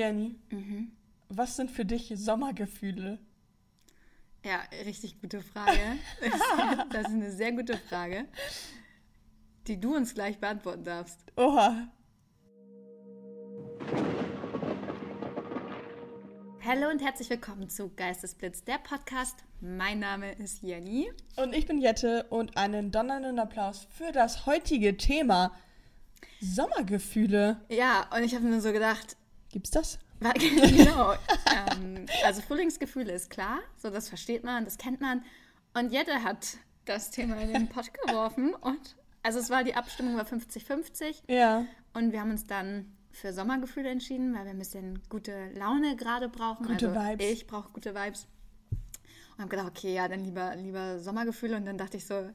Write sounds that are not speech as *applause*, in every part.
Ernie, was sind für dich Sommergefühle? Ja, richtig gute Frage. *laughs* Das ist eine sehr gute Frage, die du uns gleich beantworten darfst. Oha. Hallo und herzlich willkommen zu Geistesblitz, der Podcast. Mein Name ist Jenny. Und ich bin Jette und einen donnernden Applaus für das heutige Thema Sommergefühle. Ja, und ich habe mir so gedacht, Gibt's das? *laughs* genau, ähm, also Frühlingsgefühle ist klar, so das versteht man, das kennt man. Und Jette hat das Thema in den Pott geworfen und also es war die Abstimmung war 50-50 Ja. und wir haben uns dann für Sommergefühle entschieden, weil wir ein bisschen gute Laune gerade brauchen. Gute also Vibes. Ich brauche gute Vibes. Und habe gedacht, okay, ja, dann lieber, lieber Sommergefühle. Und dann dachte ich so,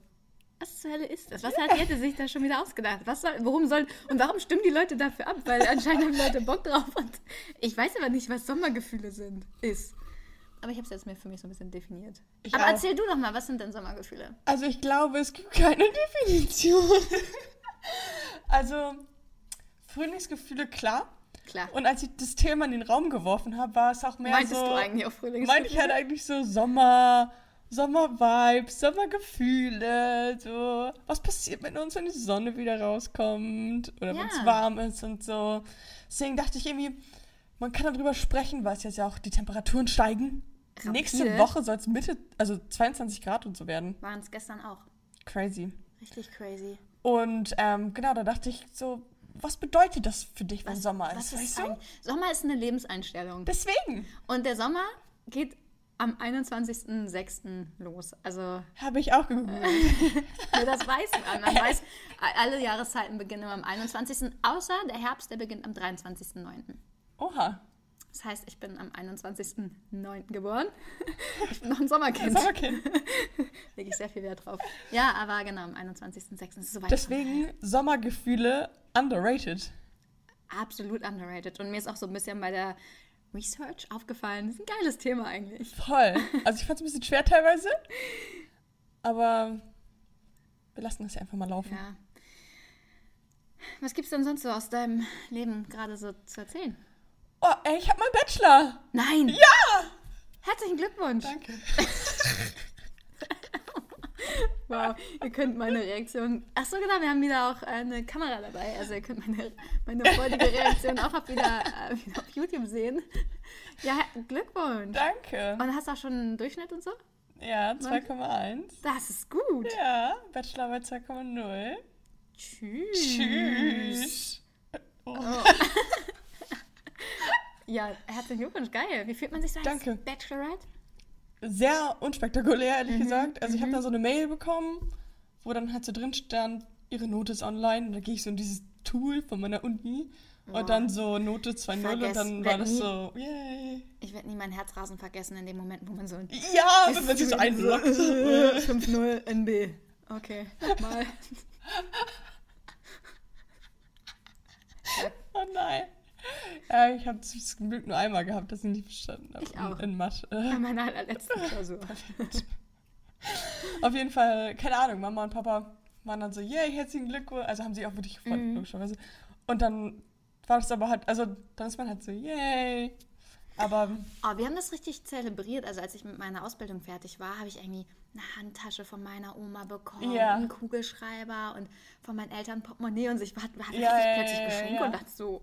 was zur Hölle ist das? Was hat Jette sich da schon wieder ausgedacht? Was soll, worum soll, und warum stimmen die Leute dafür ab? Weil anscheinend haben Leute Bock drauf. Und ich weiß aber nicht, was Sommergefühle sind, ist. Aber ich habe es jetzt mir für mich so ein bisschen definiert. Ich aber auch. erzähl du doch mal, was sind denn Sommergefühle? Also ich glaube, es gibt keine Definition. *laughs* also Frühlingsgefühle, klar. Klar. Und als ich das Thema in den Raum geworfen habe, war es auch mehr Meintest so... du eigentlich auch Frühlingsgefühle? Meinte ich halt eigentlich so Sommer, Sommer-Vibes, Sommergefühle, so. Was passiert mit uns, wenn die Sonne wieder rauskommt oder wenn es Ja. warm ist und so. Deswegen dachte ich irgendwie, man kann darüber sprechen, weil es jetzt ja auch die Temperaturen steigen. Rapide. Nächste Woche soll es Mitte, also 22 Grad und so werden. Waren es gestern auch. Crazy. Richtig crazy. Und ähm, genau, da dachte ich so, was bedeutet das für dich, wenn Sommer Was ist? ist Weißt du? ein, Sommer ist eine Lebenseinstellung. Deswegen Und der Sommer geht am 21.06. los. Also habe ich auch gegoogelt. nur das weiß man. Man *laughs* weiß, alle Jahreszeiten beginnen am 21. Außer der Herbst, der beginnt am 23.09. Oha. Das heißt, ich bin am 21.09. geboren. *laughs* Ich bin noch ein Sommerkind. Sommerkind. *laughs* Lege ich sehr viel Wert drauf. Ja, aber genau, am 21.06. ist es soweit. Deswegen Sommergefühle underrated. Absolut underrated. Und mir ist auch so ein bisschen bei der Research aufgefallen. Das ist ein geiles Thema eigentlich. Voll. *laughs* Also ich fand es ein bisschen schwer teilweise. Aber wir lassen das ja einfach mal laufen. Ja. Was gibt's denn sonst so aus deinem Leben gerade so zu erzählen? Oh, ey, ich hab meinen Bachelor. Nein! Ja! Herzlichen Glückwunsch! Danke. *laughs* Wow, ihr könnt meine Reaktion. Ach so, genau, wir haben wieder auch eine Kamera dabei. Also ihr könnt meine, meine freudige Reaktion auch auf wieder, äh, wieder auf YouTube sehen. Ja, Glückwunsch! Danke. Und hast du auch schon einen Durchschnitt und so? Ja, 2,1. Das ist gut. Ja, Bachelor bei 2,0. Tschüss. Tschüss. Oh. *laughs* Ja, herzlichen Glückwunsch, geil. Wie fühlt man sich so als Danke. Bachelorette? Sehr unspektakulär, Mhm, ehrlich gesagt. Also ich habe da so eine Mail bekommen, wo dann halt so drin stand, ihre Note ist online. Und da gehe ich so in dieses Tool von meiner Uni. Boah. Und dann so Note 2,0 Vergess- und dann war das nie- so, yay. Ich werde nie mein Herzrasen vergessen in dem Moment, wo man so ein Ja, wenn man sich so einloggt. *laughs* 5-0 NB. Okay, *laughs* mal. Oh nein. Ja, ich habe es zum Glück nur einmal gehabt, dass ich nicht verstanden habe. Ich auch. In, in Mathe. Bei meiner allerletzten Klausur. Auf jeden Fall, keine Ahnung, Mama und Papa waren dann so, yay, herzlichen Glückwunsch. Also haben sie auch wirklich gefreut, Mhm. logischerweise. Und dann war das aber halt, also dann ist man halt so, yay. Aber Oh, wir haben das richtig zelebriert. Also als ich mit meiner Ausbildung fertig war, habe ich irgendwie eine Handtasche von meiner Oma bekommen, Ja. einen Kugelschreiber und von meinen Eltern ein Portemonnaie und ich war, war richtig Ja, ja, plötzlich Geschenke ja. und dachte so,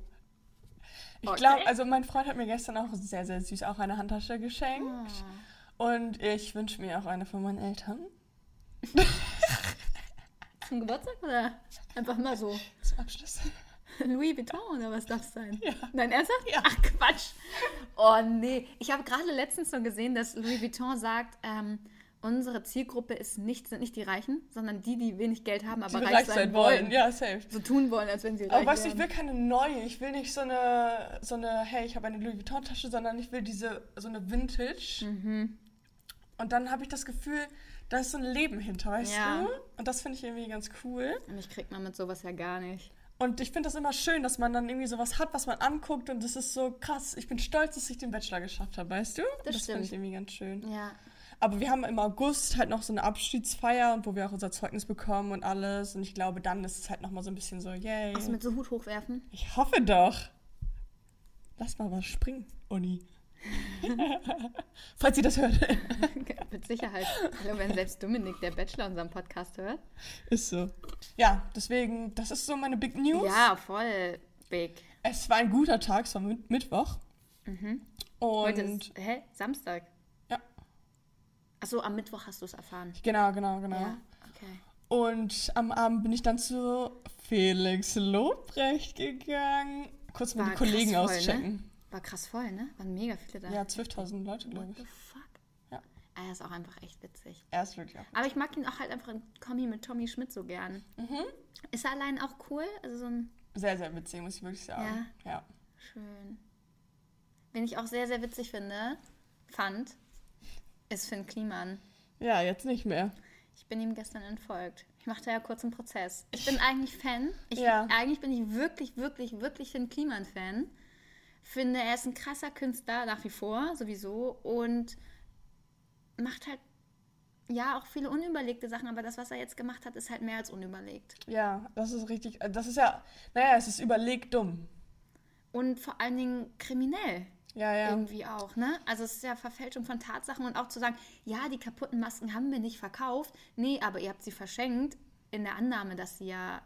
ich Okay. glaube, also mein Freund hat mir gestern auch sehr, sehr süß auch eine Handtasche geschenkt. oh, Und ich wünsche mir auch eine von meinen Eltern. *laughs* zum Geburtstag oder einfach mal so? Zum Abschluss. Louis Vuitton oder was darf es sein? Ja. Nein, ernsthaft? Ja. Ach Quatsch. Oh nee. Ich habe gerade letztens so gesehen, dass Louis Vuitton sagt, ähm, unsere Zielgruppe ist nicht, sind nicht die Reichen, sondern die, die wenig Geld haben, aber Die reich, sein wollen. Ja, safe. So tun wollen, als wenn sie reich Aber weißt du, ich will keine neue. Ich will nicht so eine, so eine hey, ich habe eine Louis Vuitton-Tasche, sondern ich will diese, so eine Vintage. Mhm. Und dann habe ich das Gefühl, da ist so ein Leben hinter, weißt Ja. du? Und das finde ich irgendwie ganz cool. Mich kriegt man mit sowas ja gar nicht. Und ich finde das immer schön, dass man dann irgendwie sowas hat, was man anguckt und das ist so krass. Ich bin stolz, dass ich den Bachelor geschafft habe, weißt du? Das das finde ich irgendwie ganz schön. Ja. Aber wir haben im August halt noch so eine Abschiedsfeier und wo wir auch unser Zeugnis bekommen und alles. Und ich glaube, dann ist es halt nochmal so ein bisschen so, yay. Was mit so Hut hochwerfen? Ich hoffe doch. lass mal was springen, Uni. *laughs* Falls ihr das hört. *laughs* Mit Sicherheit. Hallo, wenn selbst Dominik, der Bachelor, unseren Podcast hört. Ist so. Ja, deswegen, das ist so meine Big News. Ja, voll big. Es war ein guter Tag, es war Mitt- Mittwoch. Mhm. Und Heute ist, hä? Samstag? Ja. Achso, am Mittwoch hast du es erfahren. genau, genau, genau. Ja, okay. Und am Abend bin ich dann zu Felix Lobrecht gegangen. Kurz mal die Kollegen voll, auschecken. War krass voll, ne? Waren mega viele da. Ja, 12.000 Leute, glaube What ich. the fuck? Ja. Ah, Er ist auch einfach echt witzig. Er ist wirklich auch. Aber ich mag ihn auch halt einfach in Kommi mit Tommy Schmidt so gern. Mhm. Ist er allein auch cool? Also so ein Sehr, sehr witzig, muss ich wirklich sagen. Ja. schön. Wen ich auch sehr, sehr witzig finde, fand, ist Finn Kliman. Ja, jetzt nicht mehr. Ich bin ihm gestern entfolgt. Ich machte ja kurz einen Prozess. Ich bin eigentlich Fan. Ich, Ja. Eigentlich bin ich wirklich, wirklich, wirklich Finn Kliman-Fan. Finde, er ist ein krasser Künstler, nach wie vor, sowieso. Und macht halt, ja, auch viele unüberlegte Sachen. Aber das, was er jetzt gemacht hat, ist halt mehr als unüberlegt. Ja, das ist richtig. äh, Das ist ja, naja, es ist überlegt dumm. Und vor allen Dingen kriminell. Ja, ja. Irgendwie auch, ne? Also es ist ja Verfälschung von Tatsachen und auch zu sagen, ja, die kaputten Masken haben wir nicht verkauft. Nee, aber ihr habt sie verschenkt in der Annahme, dass sie ja,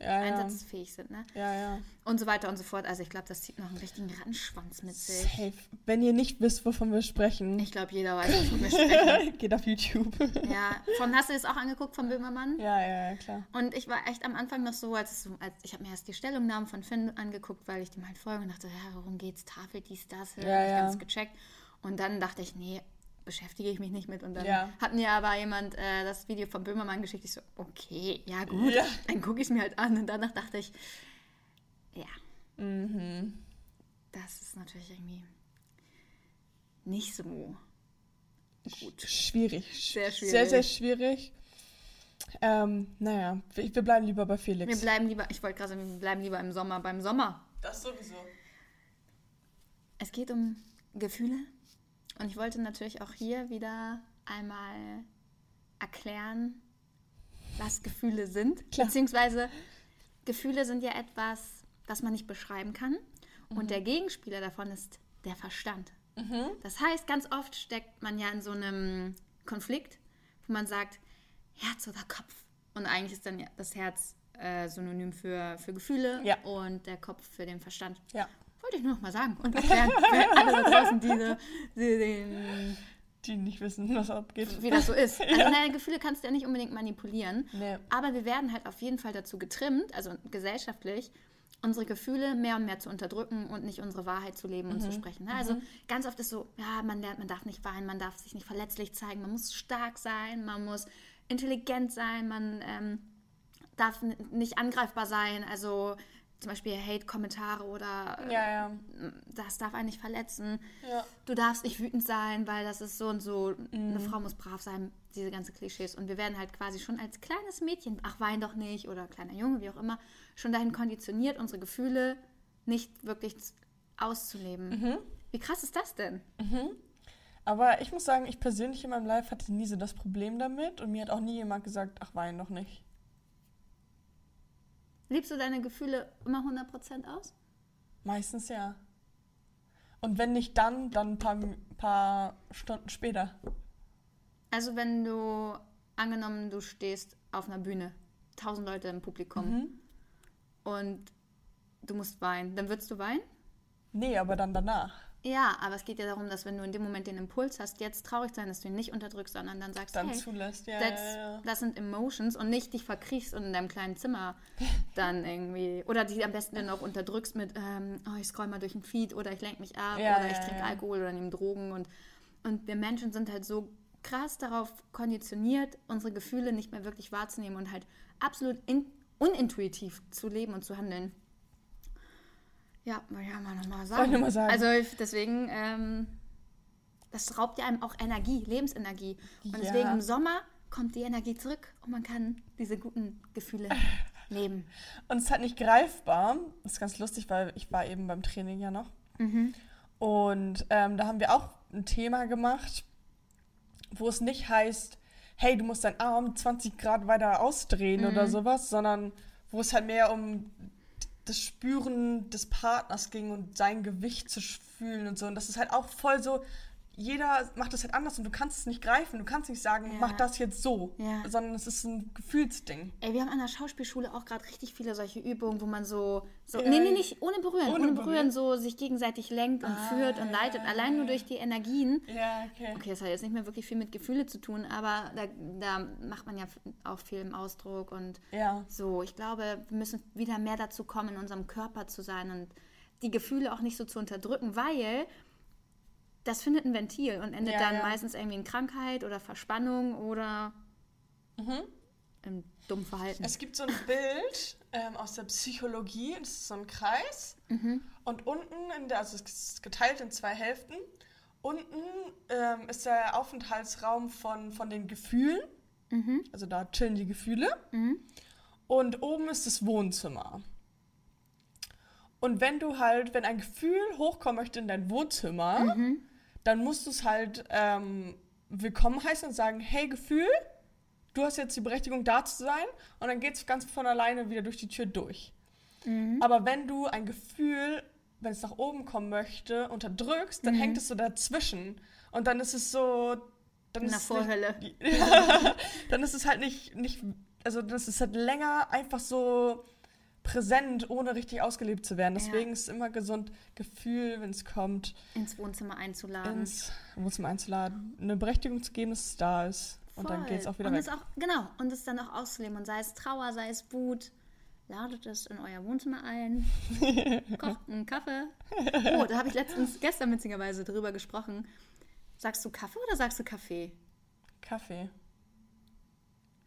Ja, ja. einsatzfähig sind, ne? Ja, ja. Und so weiter und so fort. Also ich glaube, das zieht noch einen richtigen Rattenschwanz mit sich. Safe. Wenn ihr nicht wisst, wovon wir sprechen, Ich glaube, jeder weiß, wovon wir sprechen. *laughs* geht auf YouTube. Ja, von hast du es auch angeguckt, von Böhmermann? ja, ja, ja, klar. Und ich war echt am Anfang noch so, als, es so, als ich habe mir erst die Stellungnahmen von Finn angeguckt, weil ich dem halt folge und dachte, ja, worum geht's? Tafel, dies, das, Ja, ja, ich ja. ganz gecheckt. Und dann dachte ich, nee, beschäftige ich mich nicht mit. Und dann Ja. hat mir aber jemand äh, das Video von Böhmermann geschickt. Ich so, okay, ja gut, Ja. dann gucke ich es mir halt an. Und danach dachte ich, ja, Mhm. das ist natürlich irgendwie nicht so gut. Schwierig. Sehr schwierig. Sehr, sehr schwierig. Ähm, naja, wir, bleiben lieber bei Felix. Wir bleiben lieber, ich wollte gerade sagen, wir bleiben lieber im Sommer beim Sommer. das sowieso. Es geht um Gefühle und ich wollte natürlich auch hier wieder einmal erklären, was Gefühle sind. *laughs* Klar. Beziehungsweise Gefühle sind ja etwas, das man nicht beschreiben kann und der Gegenspieler davon ist der Verstand. Das heißt, ganz oft steckt man ja in so einem Konflikt, wo man sagt, Herz oder Kopf. Und eigentlich ist dann das Herz äh, synonym für, für Gefühle Ja. und der Kopf für den Verstand. Ja. Wollte ich nur noch mal sagen und erklären für alle da draußen, die, so- die den, Die nicht wissen, was abgeht. wie das so ist. *laughs* Also deine Gefühle kannst du ja nicht unbedingt manipulieren. Nee. Aber wir werden halt auf jeden Fall dazu getrimmt, also gesellschaftlich, unsere Gefühle mehr und mehr zu unterdrücken und nicht unsere Wahrheit zu leben und zu sprechen. ne? Also ganz oft ist so, ja, man lernt, man darf nicht weinen, man darf sich nicht verletzlich zeigen, man muss stark sein, man muss intelligent sein, man ähm, darf nicht angreifbar sein. Also zum Beispiel Hate-Kommentare oder äh, Ja, ja. das darf einen nicht verletzen. Ja. Du darfst nicht wütend sein, weil das ist so und so. Eine Frau muss brav sein. Diese ganzen Klischees. Und wir werden halt quasi schon als kleines Mädchen, ach wein doch nicht, oder kleiner Junge, wie auch immer, schon dahin konditioniert, unsere Gefühle nicht wirklich auszuleben. Wie krass ist das denn? Aber ich muss sagen, ich persönlich in meinem Life hatte nie so das Problem damit und mir hat auch nie jemand gesagt, ach, wein doch nicht. Liebst du deine Gefühle immer 100% aus? Meistens ja. Und wenn nicht dann, dann ein paar, paar Stunden später. Also wenn du, angenommen, du stehst auf einer Bühne, tausend Leute im Publikum Mhm. und du musst weinen, dann würdest du weinen? Nee, aber dann danach. Ja, aber es geht ja darum, dass wenn du in dem Moment den Impuls hast, jetzt traurig sein, dass du ihn nicht unterdrückst, sondern dann sagst, Dann hey, zulässt, ja, ja, ja. das sind Emotions und nicht dich verkriechst und in deinem kleinen Zimmer *laughs* dann irgendwie, oder die am besten dann auch unterdrückst mit, ähm, oh, ich scroll mal durch den Feed oder ich lenke mich ab Ja, oder ich trinke. Alkohol oder nehme Drogen und, und wir Menschen sind halt so krass darauf konditioniert, unsere Gefühle nicht mehr wirklich wahrzunehmen und halt absolut in, unintuitiv zu leben und zu handeln. Ja, wollte ich ja mal nochmal sagen. Wollte ich noch mal sagen. Also deswegen, ähm, das raubt ja einem auch Energie, Lebensenergie. Und Ja. deswegen im Sommer kommt die Energie zurück und man kann diese guten Gefühle *laughs* leben. Und es ist halt nicht greifbar. Das ist ganz lustig, weil ich war eben beim Training ja noch. Und ähm, da haben wir auch ein Thema gemacht, wo es nicht heißt, hey, du musst deinen Arm 20 Grad weiter ausdrehen oder sowas, sondern wo es halt mehr um das Spüren des Partners ging und sein Gewicht zu fühlen und so. Und das ist halt auch voll so, jeder macht das halt anders und du kannst es nicht greifen. Du kannst nicht sagen, Ja. mach das jetzt so, Ja. sondern es ist ein Gefühlsding. Ey, wir haben an der Schauspielschule auch gerade richtig viele solche Übungen, wo man so, so Ja. nee, nee, nicht ohne berühren, ohne, Ohne berühren, berühren. so sich gegenseitig lenkt und Ah, führt und ja, leitet, allein nur ja. durch die Energien. Ja, okay. Okay, das hat jetzt nicht mehr wirklich viel mit Gefühle zu tun, aber da, da macht man ja auch viel im Ausdruck und Ja. so. Ich glaube, wir müssen wieder mehr dazu kommen, in unserem Körper zu sein und die Gefühle auch nicht so zu unterdrücken, weil das findet ein Ventil und endet Ja, dann ja. meistens irgendwie in Krankheit oder Verspannung oder Mhm. im dummen Verhalten. Es gibt so ein Bild ähm, aus der Psychologie, das ist so ein Kreis. Und unten, in der, also es ist geteilt in zwei Hälften, unten ähm, ist der Aufenthaltsraum von, von den Gefühlen. Also da chillen die Gefühle. Und oben ist das Wohnzimmer. Und wenn du halt, wenn ein Gefühl hochkommen möchte in dein Wohnzimmer, dann musst du es halt ähm, willkommen heißen und sagen, hey Gefühl, du hast jetzt die Berechtigung da zu sein und dann geht es ganz von alleine wieder durch die Tür durch. Aber wenn du ein Gefühl, wenn es nach oben kommen möchte, unterdrückst, dann hängt es so dazwischen und dann ist es so... Dann In der ist nicht- Vorhölle. ja, *laughs* dann ist es halt nicht, nicht, also das ist halt länger einfach so präsent, ohne richtig ausgelebt zu werden. Deswegen Ja. ist es immer gesund, Gefühl, wenn es kommt, ins Wohnzimmer einzuladen. ins Wohnzimmer einzuladen, eine Berechtigung zu geben, dass es da ist. Und dann Voll. geht es auch wieder und weg. Es auch, genau, und es dann auch auszuleben. Und sei es Trauer, sei es Wut, ladet es in euer Wohnzimmer ein, *laughs* kocht einen Kaffee. Oh, da habe ich letztens, gestern witzigerweise drüber gesprochen. Sagst du Kaffee oder sagst du Kaffee? Kaffee.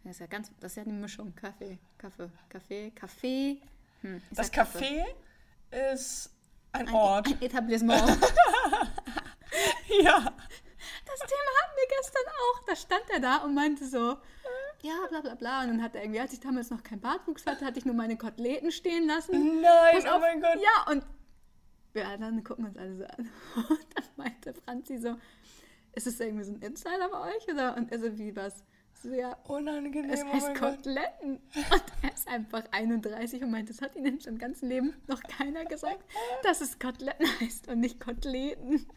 Das ist ja ganz, das ist ja eine Mischung. Kaffee, Kaffee, Kaffee, Kaffee. Hm, Das Kaffee. Ist ein Ein, Ort. ein Etablissement. *laughs* ja. Das Thema hatten wir gestern auch. Da stand er da und meinte so, ja, bla bla bla. Und dann hat er irgendwie, als ich damals noch keinen Bartwuchs hatte, hatte ich nur meine Koteletten stehen lassen. Nein, Pass oh auf. mein Gott. Ja, und wir anderen gucken uns alle so an. *laughs* Und dann meinte Franzi so, ist es irgendwie so ein Insider bei euch? Oder? Und er so, wie was? Ja, Unangenehm, es oh heißt Gott. Koteletten. Und er ist einfach 31 und meint, das hat ihnen seinem ganzen Leben noch keiner gesagt, dass es Koteletten heißt und nicht Koteletten. *laughs*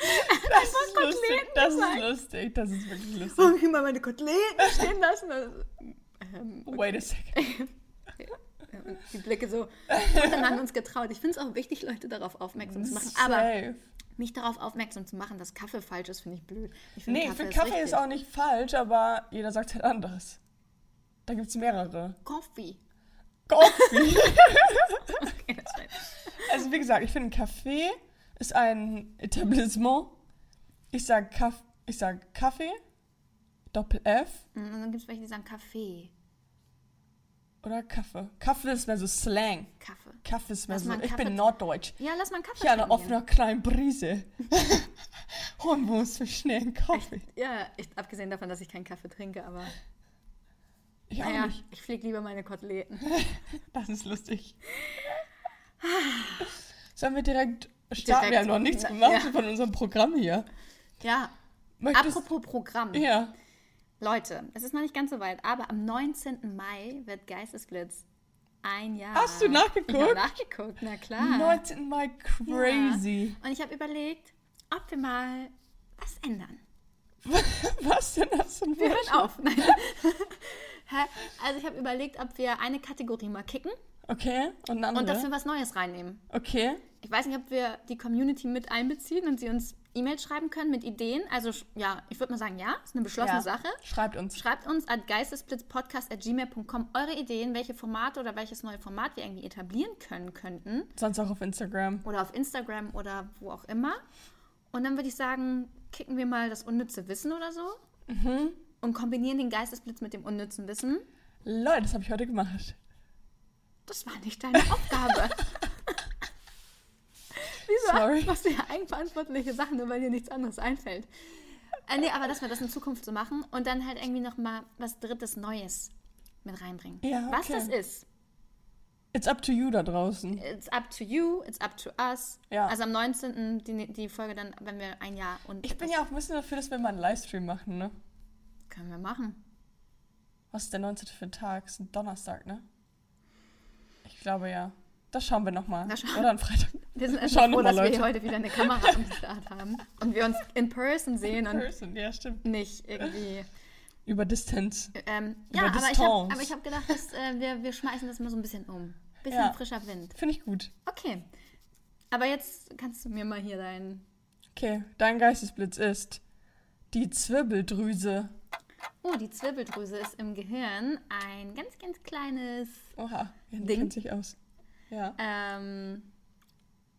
Das ist lustig. Das gesagt. ist lustig. Das ist wirklich lustig. So, ich mal meine Koteletten stehen lassen. Also, ähm, Wait a second. *laughs* und die Blicke so. Und dann haben wir uns getraut. Ich finde es auch wichtig, Leute darauf aufmerksam zu machen. Aber Safe. Mich darauf aufmerksam zu machen, dass Kaffee falsch ist, finde ich blöd. Ich finde Nee, ich finde Kaffee ist auch nicht falsch, aber jeder sagt halt anders. Da gibt es mehrere. Coffee. Coffee. *laughs* Okay, also wie gesagt, ich finde Kaffee ist ein Etablissement. Ich sag, Kaff ich sag Kaffee, Doppel F Und dann gibt es welche, die sagen Kaffee. Oder Kaffee. Kaffee ist mehr so Slang. Kaffee. Kaffee ist mehr Lass so, ich bin Norddeutsch. Ja, lass mal einen Kaffee Hier eine trinken offene kleine Brise. Holen wir uns für schnell einen Kaffee. gehen. Ja, ich, abgesehen davon, dass ich keinen Kaffee trinke, aber Ich naja, nicht. ich pflege lieber meine Koteletten. *laughs* Das ist lustig. Sollen wir direkt starten? Direkt. Wir haben noch nichts gemacht ja. von unserem Programm hier. Ja, Möchtest apropos Programm. Ja. Leute, es ist noch nicht ganz so weit, aber am 19. Mai wird Geistesblitz ein Jahr. Hast du nachgeguckt? Ich habe nachgeguckt, na klar. 19 Mal crazy. Ja. Und ich habe überlegt, ob wir mal was ändern. *laughs* Was denn das für ein Wir hören auf. Nein. *laughs* Also ich habe überlegt, ob wir eine Kategorie mal kicken Okay, und eine andere? und dafür was Neues reinnehmen. okay. Ich weiß nicht, ob wir die Community mit einbeziehen und sie uns E-Mails schreiben können mit Ideen. Also ja, ich würde mal sagen, ja, ist eine beschlossene Ja. Sache. Schreibt uns. Schreibt uns at geistesblitzpodcast.gmail.com eure Ideen, welche Formate oder welches neue Format wir irgendwie etablieren können könnten. Sonst auch auf Instagram. Oder auf Instagram oder wo auch immer. Und dann würde ich sagen, kicken wir mal das unnütze Wissen oder so. Mhm. Und kombinieren den Geistesblitz mit dem unnützen Wissen. Leute, das habe ich heute gemacht. Das war nicht deine Aufgabe. *laughs* Wieso Sorry. machst du ja eigenverantwortliche Sachen, nur weil dir nichts anderes einfällt? Äh, nee, aber dass wir das in Zukunft so machen und dann halt irgendwie nochmal was Drittes Neues mit reinbringen. Ja, Was okay. das ist, It's up to you da draußen. it's up to you, it's up to us. Ja. Also am 19. Die, die Folge dann, wenn wir ein Jahr und Ich bin ja auch ein bisschen dafür, dass wir mal einen Livestream machen, ne? Können wir machen. Was ist der 19. für ein Tag? Ist ein Donnerstag, ne? Ich glaube ja. Das schauen wir nochmal. Oder am Freitag. Wir sind noch froh, dass wir Leute. heute wieder eine Kamera am Start haben und wir uns in person sehen und Person. Ja, stimmt. nicht irgendwie. Über Distanz. Ähm, Über ja, aber ich habe Distanz. aber ich hab gedacht, dass, äh, wir, wir schmeißen das mal so ein bisschen um. Bisschen Ja. frischer Wind. Finde ich gut. Okay. Aber jetzt kannst du mir mal hier dein. Okay, dein Geistesblitz ist die Zwirbeldrüse. Oh, die Zwirbeldrüse ist im Gehirn ein ganz, ganz kleines Oha, Jenny Ding. kennt sich aus. Ja. Ähm,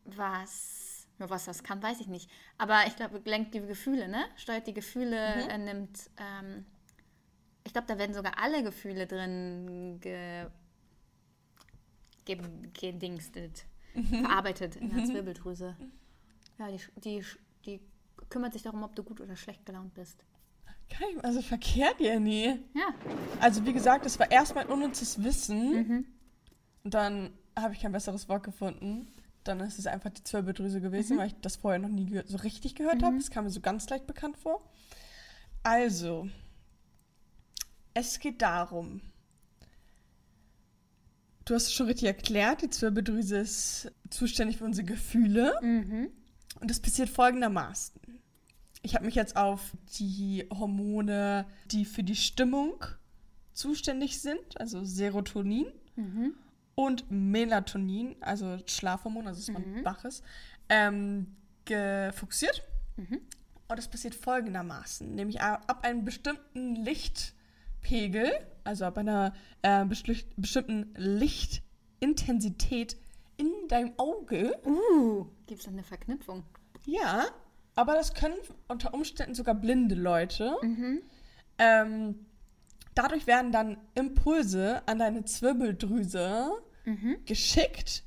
was, was das kann, weiß ich nicht. Aber ich glaube, lenkt die Gefühle, ne? Steuert die Gefühle, Mhm. äh, nimmt, ähm, ich glaube, da werden sogar alle Gefühle drin ge, ge, gedingstet, Mhm. verarbeitet in der Zwirbeldrüse. Ja, die, die, die kümmert sich darum, ob du gut oder schlecht gelaunt bist. Kein, also verkehrt, Jenny. Ja, Also wie gesagt, es war erstmal unnützes Wissen. Mhm. Und dann habe ich kein besseres Wort gefunden. Dann ist es einfach die Zwirbeldrüse gewesen, Mhm. weil ich das vorher noch nie so richtig gehört habe. Es kam mir so ganz leicht bekannt vor. Also, es geht darum. Du hast es schon richtig erklärt, die Zwirbeldrüse ist zuständig für unsere Gefühle. Mhm. Und das passiert folgendermaßen. Ich habe mich jetzt auf die Hormone, die für die Stimmung zuständig sind, also Serotonin Mhm. Und Melatonin, also Schlafhormon, also dass man wach ist, ähm, gefokussiert. Und das passiert folgendermaßen, nämlich ab einem bestimmten Lichtpegel, also ab einer äh, besti- bestimmten Lichtintensität in deinem Auge, Uh, gibt es eine Verknüpfung? ja, aber das können unter Umständen sogar blinde Leute. Ähm, dadurch werden dann Impulse an deine Zwirbeldrüse geschickt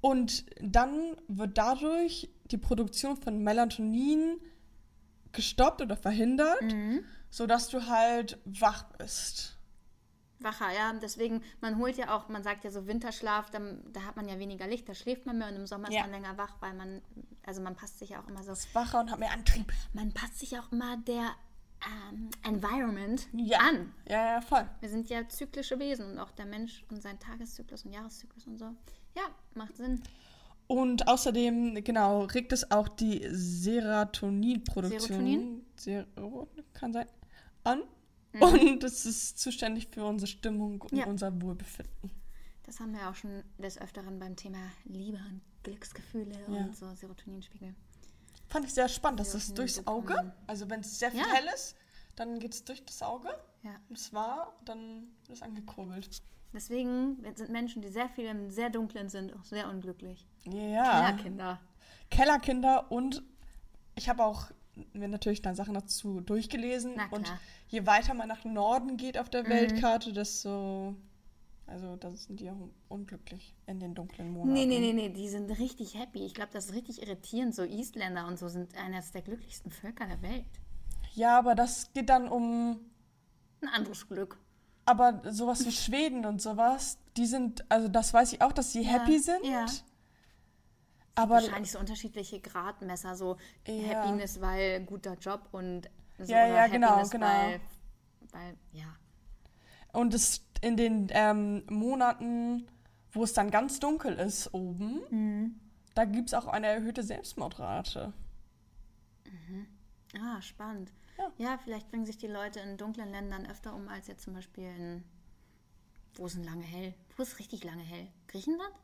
und dann wird dadurch die Produktion von Melatonin gestoppt oder verhindert, sodass du halt wach bist. Wacher, ja. Deswegen, man holt ja auch, man sagt ja so Winterschlaf, dann, da hat man ja weniger Licht, da schläft man mehr und im Sommer Ja. ist man länger wach, weil man, also man passt sich ja auch immer so, Wacher und hab mehr Antrieb. man passt sich auch immer der ähm, Environment Ja. an. Ja, ja, voll. Wir sind ja zyklische Wesen und auch der Mensch und sein Tageszyklus und Jahreszyklus und so. Ja, macht Sinn. Und außerdem, genau, regt es auch die Serotoninproduktion. Sero, kann sein. An. Und es ist zuständig für unsere Stimmung und Ja. unser Wohlbefinden. Das haben wir auch schon des Öfteren beim Thema Liebe und Glücksgefühle Ja. und so Serotoninspiegel. Fand ich sehr spannend, dass das Serotonin durchs Auge, also wenn es sehr viel Ja. hell ist, dann geht es durch das Auge. Ja. Und zwar, dann wird es angekurbelt. Deswegen sind Menschen, die sehr viel im sehr dunklen sind, auch sehr unglücklich. Ja. Kellerkinder. Kellerkinder und ich habe auch mir natürlich dann Sachen dazu durchgelesen. Mhm. Und je weiter man nach Norden geht auf der Weltkarte, desto. Also, da sind die auch unglücklich in den dunklen Monaten. Nee, nee, nee, nee, die sind richtig happy. Ich glaube, das ist richtig irritierend. So Isländer und so sind eines der glücklichsten Völker der Welt. Ja, aber das geht dann um. Ein anderes Glück. Aber sowas wie Schweden und sowas, die sind. Also, das weiß ich auch, dass sie Ja, happy sind. ja. Aber. Wahrscheinlich so unterschiedliche Gradmesser, so Ja. Happiness, weil guter Job und so Ja, ja, genau, Happiness, genau. Weil, weil, ja. Und es in den ähm, Monaten, wo es dann ganz dunkel ist oben, Mhm. da gibt es auch eine erhöhte Selbstmordrate. Ah, spannend. Ja. Ja. vielleicht bringen sich die Leute in dunklen Ländern öfter um, als jetzt zum Beispiel in. Wo ist denn lange hell? Wo ist richtig lange hell? Griechenland?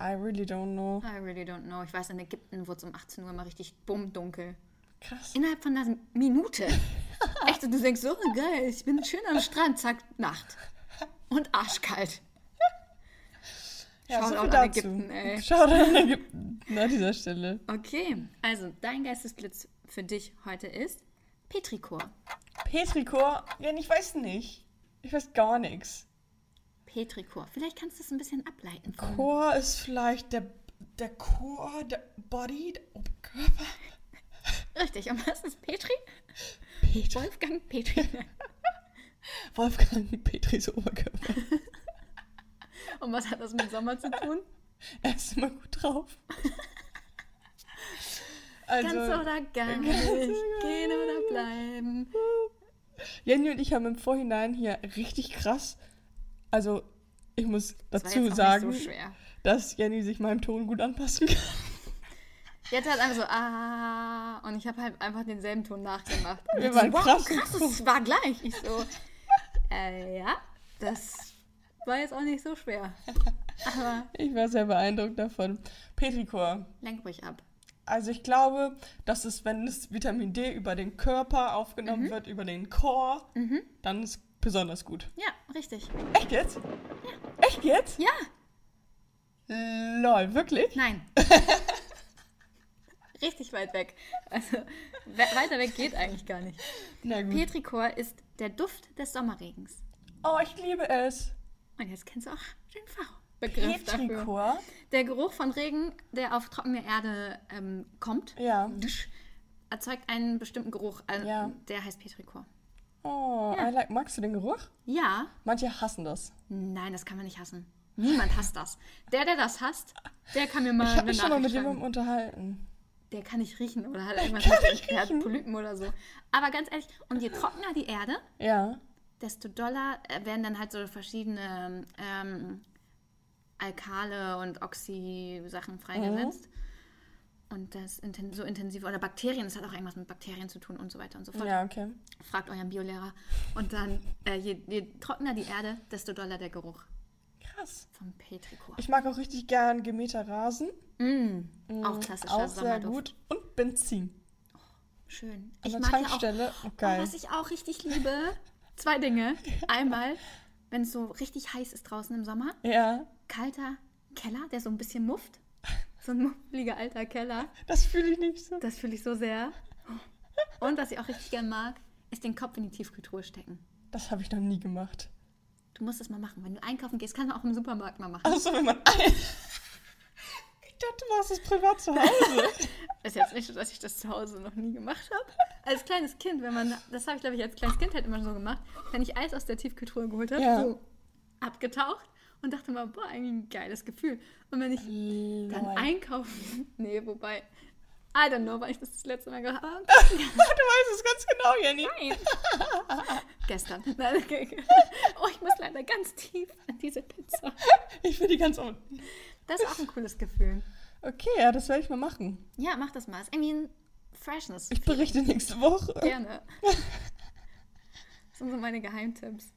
I really don't know. I really don't know. Ich weiß, in Ägypten wurde es um 18 Uhr mal richtig bumm dunkel. Krass. Innerhalb von einer Minute. *laughs* Echt, und du denkst so, oh, geil, ich bin schön am Strand, zack, Nacht. Und arschkalt. Ja, so Shoutout viel an dazu. Ägypten, ey. Shoutout an *laughs* Ägypten an dieser Stelle. Okay, also dein Geistesblitz für dich heute ist Petrichor. Petrichor, ja, ich weiß nicht. Ich weiß gar nichts. Petrichor. Vielleicht kannst du es ein bisschen ableiten. Von Chor ist vielleicht der, der Chor, der Body, der Oberkörper. Richtig, und was ist Petri? Petri. Wolfgang Petri. *laughs* *laughs* Wolfgang Petris Oberkörper. *laughs* Und was hat das mit Sommer zu tun? *laughs* Er ist immer gut drauf. Also, Ganz oder gar nicht. Gehen oder bleiben. Jenny und ich haben im Vorhinein hier richtig krass, also Ich muss Das dazu auch sagen, so dass Jenny sich meinem Ton gut anpassen kann. Jetzt halt einfach so, ah, und ich habe halt einfach denselben Ton nachgemacht. Wir ich so, waren wow, krass. krass, es war gleich. Ich so, äh, ja, das war jetzt auch nicht so schwer. Aber *laughs* Ich war sehr beeindruckt davon. Petrichor. lenk ruhig ab. Also ich glaube, dass es, wenn das Vitamin D über den Körper Mhm. aufgenommen wird, über den Core, dann ist besonders gut. Ja, richtig. Echt jetzt? Echt jetzt? Ja, Lol, wirklich? nein. *laughs* richtig weit weg. Also, we weiter weg geht eigentlich gar nicht. Na gut. Petrichor ist der Duft des Sommerregens. Oh, ich liebe es. Und jetzt kennst du auch den Fachbegriff dafür. Der Geruch von Regen, der auf trockene Erde ähm, kommt, Ja. Erzeugt einen bestimmten Geruch. Also, Ja. Der heißt Petrichor. Oh, Ja. I like. magst du den Geruch? Ja, Manche hassen das. nein, das kann man nicht hassen. Niemand hasst das. Der, der das hasst, der kann mir mal Ich habe mich schon mal mit jemandem unterhalten. Der kann nicht riechen oder hat irgendwas mit, der hat Polypen oder so. Aber ganz ehrlich, und je trockener die Erde, Ja. desto doller äh, werden dann halt so verschiedene ähm, Alkale und Oxy-Sachen freigesetzt. Und das inten so intensiv, oder Bakterien, das hat auch irgendwas mit Bakterien zu tun und so weiter und so fort. Ja, okay. Fragt euren Biolehrer. Und dann, äh, je, je trockener die Erde, desto doller der Geruch Krass. vom Petrichor. Ich mag auch richtig gern gemähter Rasen. Mm, auch klassischer Auch sehr gut. Und Benzin. Schön. An Ich der mag ja auch, Tankstelle. Oh, oh, geil. was ich auch richtig liebe, *laughs* zwei Dinge. Einmal, wenn es so richtig heiß ist draußen im Sommer, ja, kalter Keller, der so ein bisschen mufft. So ein muffliger alter Keller. das fühle ich nicht so. Das fühle ich so sehr. Und was ich auch richtig gern mag, ist den Kopf in die Tiefkühltruhe stecken. Das habe ich noch nie gemacht. Du musst das mal machen. Wenn du einkaufen gehst, kannst du auch im Supermarkt mal machen. Außer wenn man. *laughs* Ich dachte, du machst es privat zu Hause. *laughs* Ist jetzt nicht so, dass ich das zu Hause noch nie gemacht habe. Als kleines Kind, wenn man, das habe ich glaube ich als kleines Kind halt immer so gemacht, wenn ich Eis aus der Tiefkühltruhe geholt habe, Ja. so abgetaucht und dachte mal, boah, eigentlich ein geiles Gefühl. Und wenn ich dann Lol. einkaufen, *laughs* nee, wobei, I don't know, weil ich das das letzte Mal gehabt habe. *laughs* du weißt es ganz genau, Jenny. Nein. *laughs* Gestern. *laughs* Oh, ich muss leider ganz tief an diese Pizza. Ich will die ganz unten. Das ist auch ein cooles Gefühl. Okay, ja, das werde ich mal machen. Ja, mach das mal. Irgendwie ein Freshness. Ich berichte nächste Woche. Gerne. Das sind so meine Geheimtipps.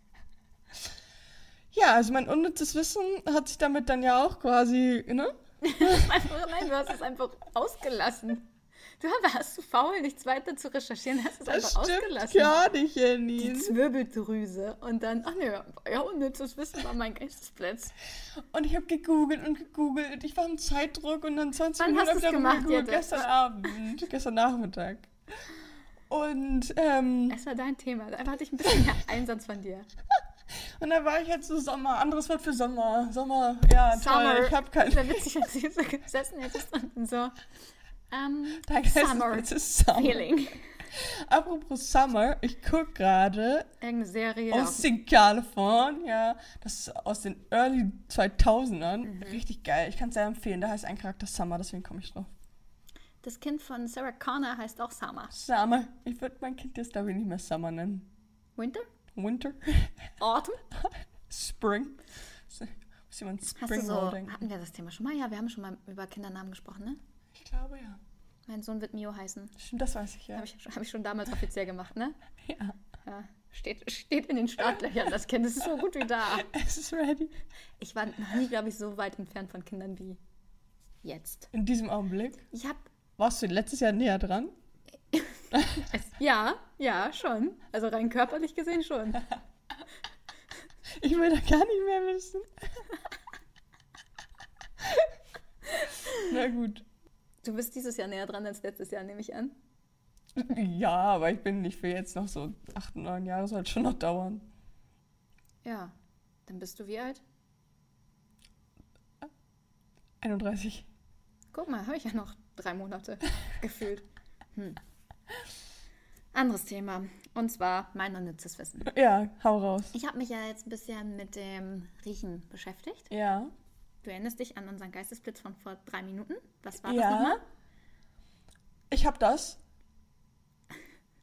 Ja, also mein unnützes Wissen hat sich damit dann ja auch quasi, ne? *laughs* Nein, du hast es einfach ausgelassen. Du warst zu faul, nichts weiter zu recherchieren, hast es Das einfach stimmt ausgelassen. gar nicht, Die Jenny. Zwirbeldrüse. Und dann, ach nee, ja, unnützes Wissen war mein Geistesplatz. Und ich habe gegoogelt und gegoogelt. und Ich war im Zeitdruck und dann 20 Wann Minuten hast hab ich darüber gemacht, gegoogelt. Gestern Abend, gestern Nachmittag. Und, ähm, Es war dein Thema. Da erwarte ich ein bisschen mehr Einsatz von dir. Und dann war ich halt so Sommer, anderes Wort für Sommer. Sommer, ja, toll. Ich habe kein. Das wäre witzig, wenn du hier so gesessen hättest und so. Ähm, Danke, Summer es ist Summer. Feeling. Apropos Summer, ich gucke gerade Irgendeine Serie. aus den California. Das ist aus den Early 2000ern. Mhm. Richtig geil. Ich kann es sehr empfehlen. Da heißt ein Charakter Summer, deswegen komme ich drauf. Das Kind von Sarah Connor heißt auch Summer. Summer. Ich würde mein Kind jetzt, glaube ich, nicht mehr Summer nennen. Winter? Winter? Autumn? Spring? Muss jemand Hast du Spring so, hatten wir das Thema schon mal? Ja, wir haben schon mal über Kindernamen gesprochen, ne? Ich glaube ja. Mein Sohn wird Mio heißen. Stimmt, das weiß ich ja. Habe ich, hab ich schon damals offiziell gemacht, ne? *laughs* Ja. Ja. Steht, steht in den Startlöchern, das Kind. Das ist so gut wie da. *laughs* Es ist ready. Ich war noch nie, glaube ich, so weit entfernt von Kindern wie jetzt. In diesem Augenblick. Ich habe Warst du letztes Jahr näher dran? *laughs* Ja, ja, schon. Also rein körperlich gesehen schon. Ich will da gar nicht mehr wissen. Na gut. Du bist dieses Jahr näher dran als letztes Jahr, nehme ich an. Ja, aber ich bin nicht für jetzt noch so acht, neun Jahre, soll schon noch dauern. Ja. Dann bist du wie alt? 31. Guck mal, habe ich ja noch drei Monate *laughs* gefühlt. Hm. Anderes Thema. Und zwar mein unnützes Wissen. Ja, hau raus. Ich habe mich ja jetzt ein bisschen mit dem Riechen beschäftigt. Ja. Du erinnerst dich an unseren Geistesblitz von vor drei Minuten? Was war das Ja. nochmal? Ich hab das. *laughs*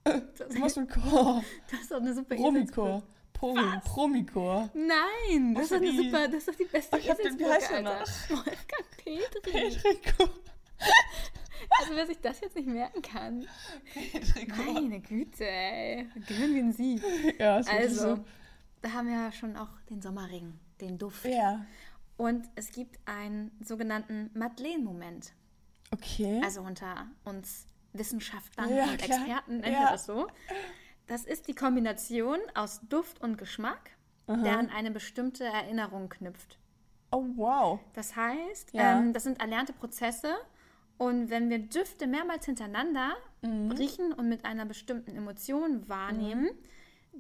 Das, *laughs* Chor? das ist doch eine super Rummikor. Pro Promikor. Nein, das ist, doch eine wie? super, das ist die beste Ich hab den- Alter. Wolfgang Petri. *laughs* Also wer sich das jetzt nicht merken kann. Meine Güte, ey. Gehören wie ein Sie. Ja, ist Also, so. da haben wir ja schon auch den Sommerregen, den Duft. Ja. Und es gibt einen sogenannten Madeleine-Moment. Okay. Also unter uns Wissenschaftlern Ja, und klar. Experten nennen Ja. wir das so. Das ist die Kombination aus Duft und Geschmack, der an eine bestimmte Erinnerung knüpft. oh, wow. Das heißt, Ja. ähm, das sind erlernte Prozesse und wenn wir Düfte mehrmals hintereinander Mhm. riechen und mit einer bestimmten Emotion wahrnehmen,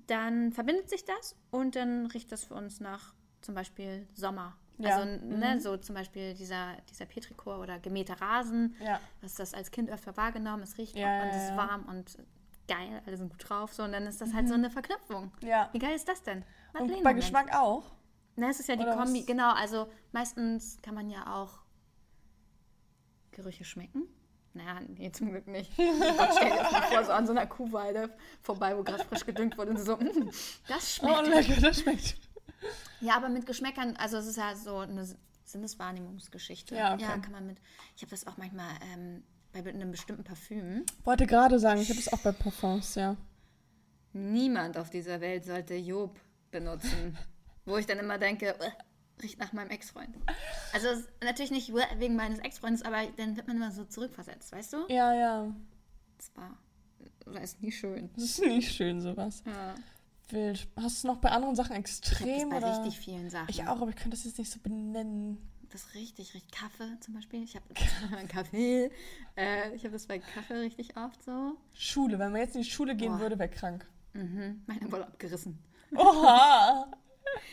dann verbindet sich das und dann riecht das für uns nach zum Beispiel Sommer. Ja. Also ne, so zum Beispiel dieser, dieser Petrichor oder gemähter Rasen, Ja. hast das als Kind öfter wahrgenommen, es riecht Ja, und es ist warm und geil, alle sind gut drauf, so und dann ist das halt so eine Verknüpfung. Ja. Wie geil ist das denn? Und bei. Geschmack auch? Na, es ist ja die Oder Kombi, was? genau, also meistens kann man ja auch Gerüche schmecken. Naja, nee, zum Glück nicht. Oh *laughs* Gott, stell dir das mal vor, so an so einer Kuhweide vorbei, wo gerade frisch gedüngt wurde und so, mm, das Oh, schmeckt. lecker, das schmeckt. Ja, aber mit Geschmäckern, also es ist ja so eine Sinneswahrnehmungsgeschichte. Ja, okay. ja kann man mit, ich habe das auch manchmal ähm, bei einem bestimmten Parfüm. Wollte gerade sagen, ich habe es auch bei Parfums, ja. Niemand auf dieser Welt sollte Job benutzen. *laughs* wo ich dann immer denke, "Uah, riecht nach meinem Ex-Freund. Also natürlich nicht "Uah, wegen meines Ex-Freundes, aber dann wird man immer so zurückversetzt, weißt du? Ja, ja. Das war, das ist nie schön. Das ist nicht schön, sowas. Ja. Wild. Hast du noch bei anderen Sachen Ich extrem das bei oder? richtig vielen Sachen. Ich auch, aber ich könnte das jetzt nicht so benennen. Das richtig, richtig Kaffee zum Beispiel. Ich habe einen *laughs* *laughs* Kaffee. Äh, ich habe das bei Kaffee richtig oft so. Schule, wenn man jetzt in die Schule gehen Boah. würde, wäre krank. Mhm. Meine wohl abgerissen. Oha! *laughs*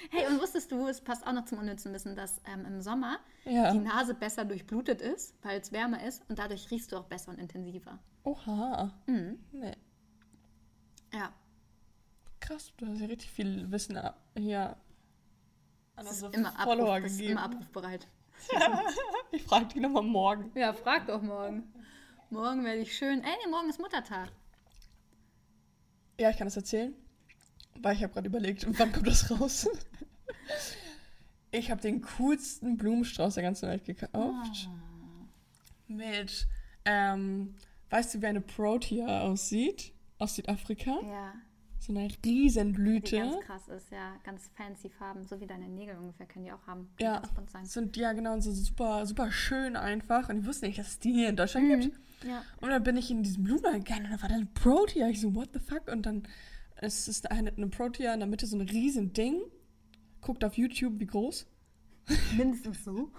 Hey, und wusstest du, es passt auch noch zum unnützen Wissen, dass ähm, im Sommer Ja. die Nase besser durchblutet ist, weil es wärmer ist und dadurch riechst du auch besser und intensiver. Oha. Mhm. Nee. Ja, Krass, du hast ja richtig viel Wissen hier an unsere immer, Follower Abruf, das ist gegeben. immer abrufbereit. *laughs* Ich frage die nochmal morgen. Ja, frag doch morgen. Morgen werde ich schön. Ey, nee, morgen ist Muttertag. Ja, ich kann das erzählen. Weil ich habe gerade überlegt, *laughs* wann kommt das raus? Ich habe den coolsten Blumenstrauß der ganzen Welt gekauft. Oh. Mit, ähm, weißt du, wie eine Protea aussieht? Aus Südafrika? Ja, So eine die Riesenblüte. ganz krass ist, ja. Ganz fancy Farben, so wie deine Nägel ungefähr können die auch haben. Kann Ja, sind ja genau so super, super schön einfach. Und ich wusste nicht, dass es die hier in Deutschland Mhm. gibt. Ja. Und dann bin ich in diesen Blumenladen gegangen und da war dann Protea. Ich so, what the fuck? Und dann es ist eine, eine Protea in der Mitte so ein riesen Ding. Guckt auf YouTube, wie groß. *laughs* Mindestens so.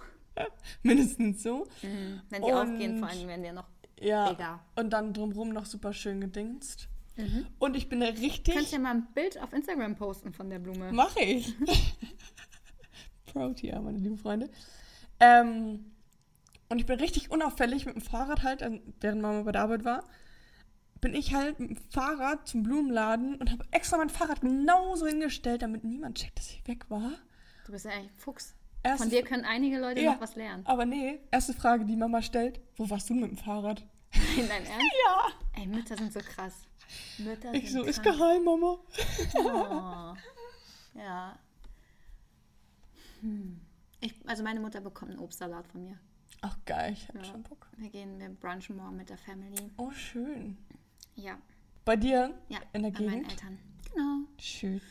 Mindestens so. Mhm. Wenn die Und- aufgehen, vor allem werden die ja noch Ja. bigger. Und dann drumherum noch super schön gedingst. Mhm. Und ich bin da Du kannst richtig. ja mal ein Bild auf Instagram posten von der Blume. Mache ich. *laughs* Protea, meine lieben Freunde. Ähm, und ich bin richtig unauffällig mit dem Fahrrad halt, während Mama bei der Arbeit war, bin ich halt mit dem Fahrrad zum Blumenladen und habe extra mein Fahrrad genauso hingestellt, damit niemand checkt, dass ich weg war. Du bist ja echt ein Fuchs. Erste Von dir können einige Leute Ja. noch was lernen. Aber nee, erste Frage, die Mama stellt, wo warst du mit dem Fahrrad? *laughs* In deinem Ernst? Ja. Ey, Mütter sind so krass. Mütter Ich sind so, ist krass. geheim, Mama. Oh. Ja. Hm. Ich, also meine Mutter bekommt einen Obstsalat von mir. Ach geil, ich hab Ja. schon Bock. Wir gehen, wir brunchen morgen mit der Family. Oh, schön. Ja, Bei dir? ja. In der bei meinen Gegend? Eltern. Genau. Schön.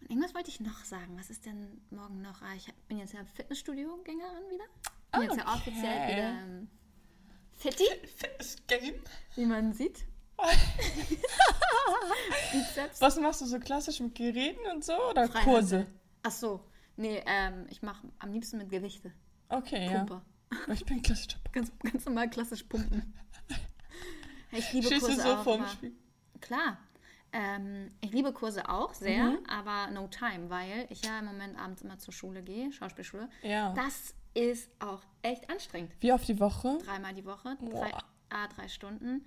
Und irgendwas wollte ich noch sagen. Was ist denn morgen noch? Ah, Ich bin jetzt ja Fitnessstudio-Gängerin wieder. Bin jetzt ja offiziell okay. wieder ähm, Fitti, Fitness Game. wie man sieht. *laughs* Was machst du so klassisch mit Geräten und so oder Freihandel. Kurse? Ach so. Nee, ähm, ich mache am liebsten mit Gewichte. Okay, ja. Pumpe. Ich bin klassischer Ganz, ganz normal klassisch pumpen. *laughs* Ich liebe du Kurse so auch. vorm Spiel? Klar. Ähm, ich liebe Kurse auch sehr, Mhm. aber no time, weil ich ja im Moment abends immer zur Schule gehe, Schauspielschule. Ja. Das ist auch echt anstrengend. Wie oft die Woche? Dreimal die Woche, drei. Mhm. ah, drei Stunden.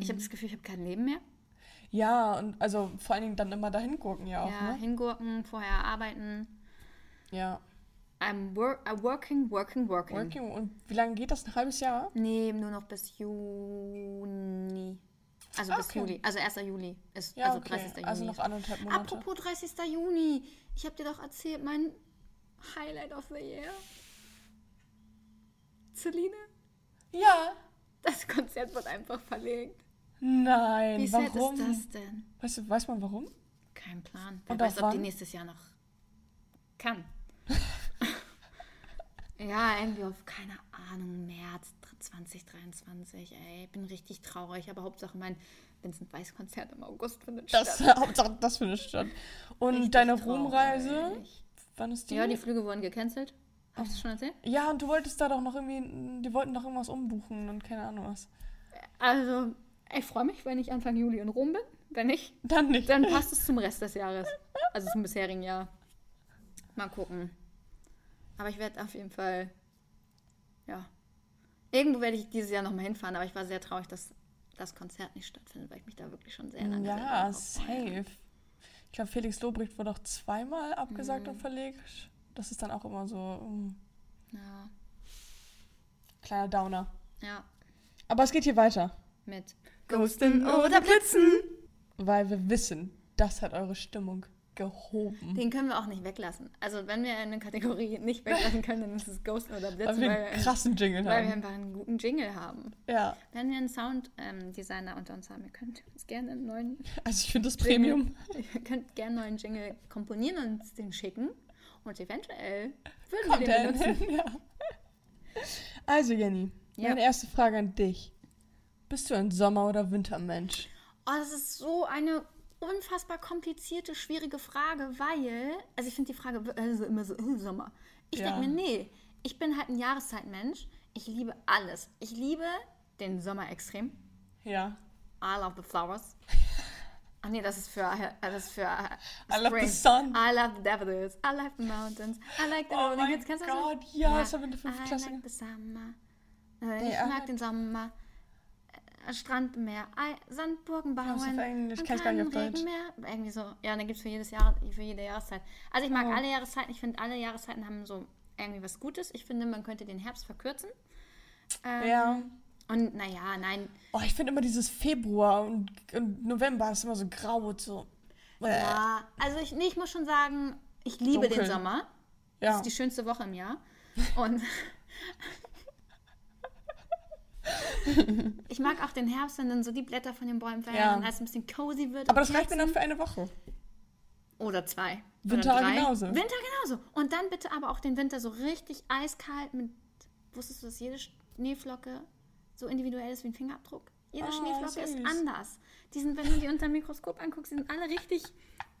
Ich habe das Gefühl, ich habe kein Leben mehr. Ja, und also vor allen Dingen dann immer dahin gucken, ja auch, ja, ne? hingurken, vorher arbeiten. Ja. I'm wor working, working, working. Working. Und wie lange geht das? Ein halbes Jahr? Nee, nur noch bis Juni. Also bis Okay. Juli. Also 1. Juli ist Ja, also okay. 30. Juni. Also noch anderthalb Monate. Apropos 30. Juni. Ich habe dir doch erzählt, mein Highlight of the Year. Celine, Ja. das Konzert wird einfach verlegt. Nein, Wie warum? ist das denn? Weißt du, weiß man warum? Kein Plan. Wer Und weiß, ob die wann? nächstes Jahr noch kann. Ja, irgendwie auf, keine Ahnung, März 2023. Ey, ich bin richtig traurig. Aber Hauptsache mein Vincent Weiss Konzert im August findet Das, statt. *laughs* Hauptsache, das findet statt. Und Richtig deine. Rumreise, wann ist die? Ja, die Flüge wurden gecancelt. Hast du das schon erzählt? Ja, und du wolltest da doch noch irgendwie, die wollten doch irgendwas umbuchen und keine Ahnung was. Also, ich freue mich, wenn ich Anfang Juli in Rom bin. Wenn nicht, Dann nicht. dann passt es zum Rest des Jahres. Also zum bisherigen Jahr. Mal gucken. Aber ich werde auf jeden Fall, ja. Irgendwo werde ich dieses Jahr nochmal hinfahren, aber ich war sehr traurig, dass das Konzert nicht stattfindet, weil ich mich da wirklich schon sehr lange Ja, safe. Ich glaube, Felix Lobrecht wurde auch zweimal abgesagt Mhm. und verlegt. Das ist dann auch immer so ein Ja, kleiner Downer. ja, Aber es geht hier weiter. mit Ghosten oder Blitzen. Weil wir wissen, das hat eure Stimmung gehoben. Den können wir auch nicht weglassen. Also wenn wir eine Kategorie nicht weglassen können, dann ist es Ghosten oder Weil Blitzen, wir weil, einen krassen Jingle weil wir haben. einfach einen guten Jingle haben. Ja, Wenn wir einen Sounddesigner unter uns haben, ihr könnt uns gerne einen neuen also ich finde das Jingle- Premium. *laughs* Ihr könnt gerne einen neuen Jingle komponieren und uns den schicken. Und eventuell würden Kommt wir den benutzen. hin? *laughs* Ja. Also Jenny, Ja. meine erste Frage an dich. Bist du ein Sommer- oder Wintermensch? Oh, das ist so eine unfassbar komplizierte, schwierige Frage, weil, also ich finde die Frage also immer so, äh, Sommer. Ich Ja. denke mir, nee, ich bin halt ein Jahreszeitmensch. Ich liebe alles. Ich liebe den Sommer extrem. Ja. I love the flowers. Ach *laughs* nee, das ist für, äh, das ist für äh, I love the sun. I love the daffodils. I like the mountains. I like the Oh rolling hills. Kennst du das? Gott, ja, das haben wir in der fünften I Klasse. like the summer. Äh, ich Ja. mag den Sommer. Strand, Meer, Sandburgen bauen. Das ist auf Englisch, gar nicht auf Deutsch. Regenmeer. Irgendwie so. Ja, dann gibt es für jedes Jahr, für jede Jahreszeit. Also ich mag Oh. alle Jahreszeiten. Ich finde, alle Jahreszeiten haben so irgendwie was Gutes. Ich finde, man könnte den Herbst verkürzen. Ähm, Ja. Und naja, nein, Oh, ich finde immer dieses Februar und, und November ist immer so grau und so. Ja, also ich, nee, ich muss schon sagen, ich liebe Dunkel. den Sommer. Das Ja. ist die schönste Woche im Jahr. Und *laughs* ich mag auch den Herbst, wenn dann so die Blätter von den Bäumen fallen Ja. und es ein bisschen cozy wird. Aber das reicht mir dann für eine Woche. Oder zwei. Winter oder genauso. Winter genauso. Und dann bitte aber auch den Winter so richtig eiskalt mit. Wusstest du, dass jede Schneeflocke so individuell ist wie ein Fingerabdruck? Jede Ah, Schneeflocke ist süß. anders. Die sind, wenn du die unter dem Mikroskop anguckst, die sind alle richtig,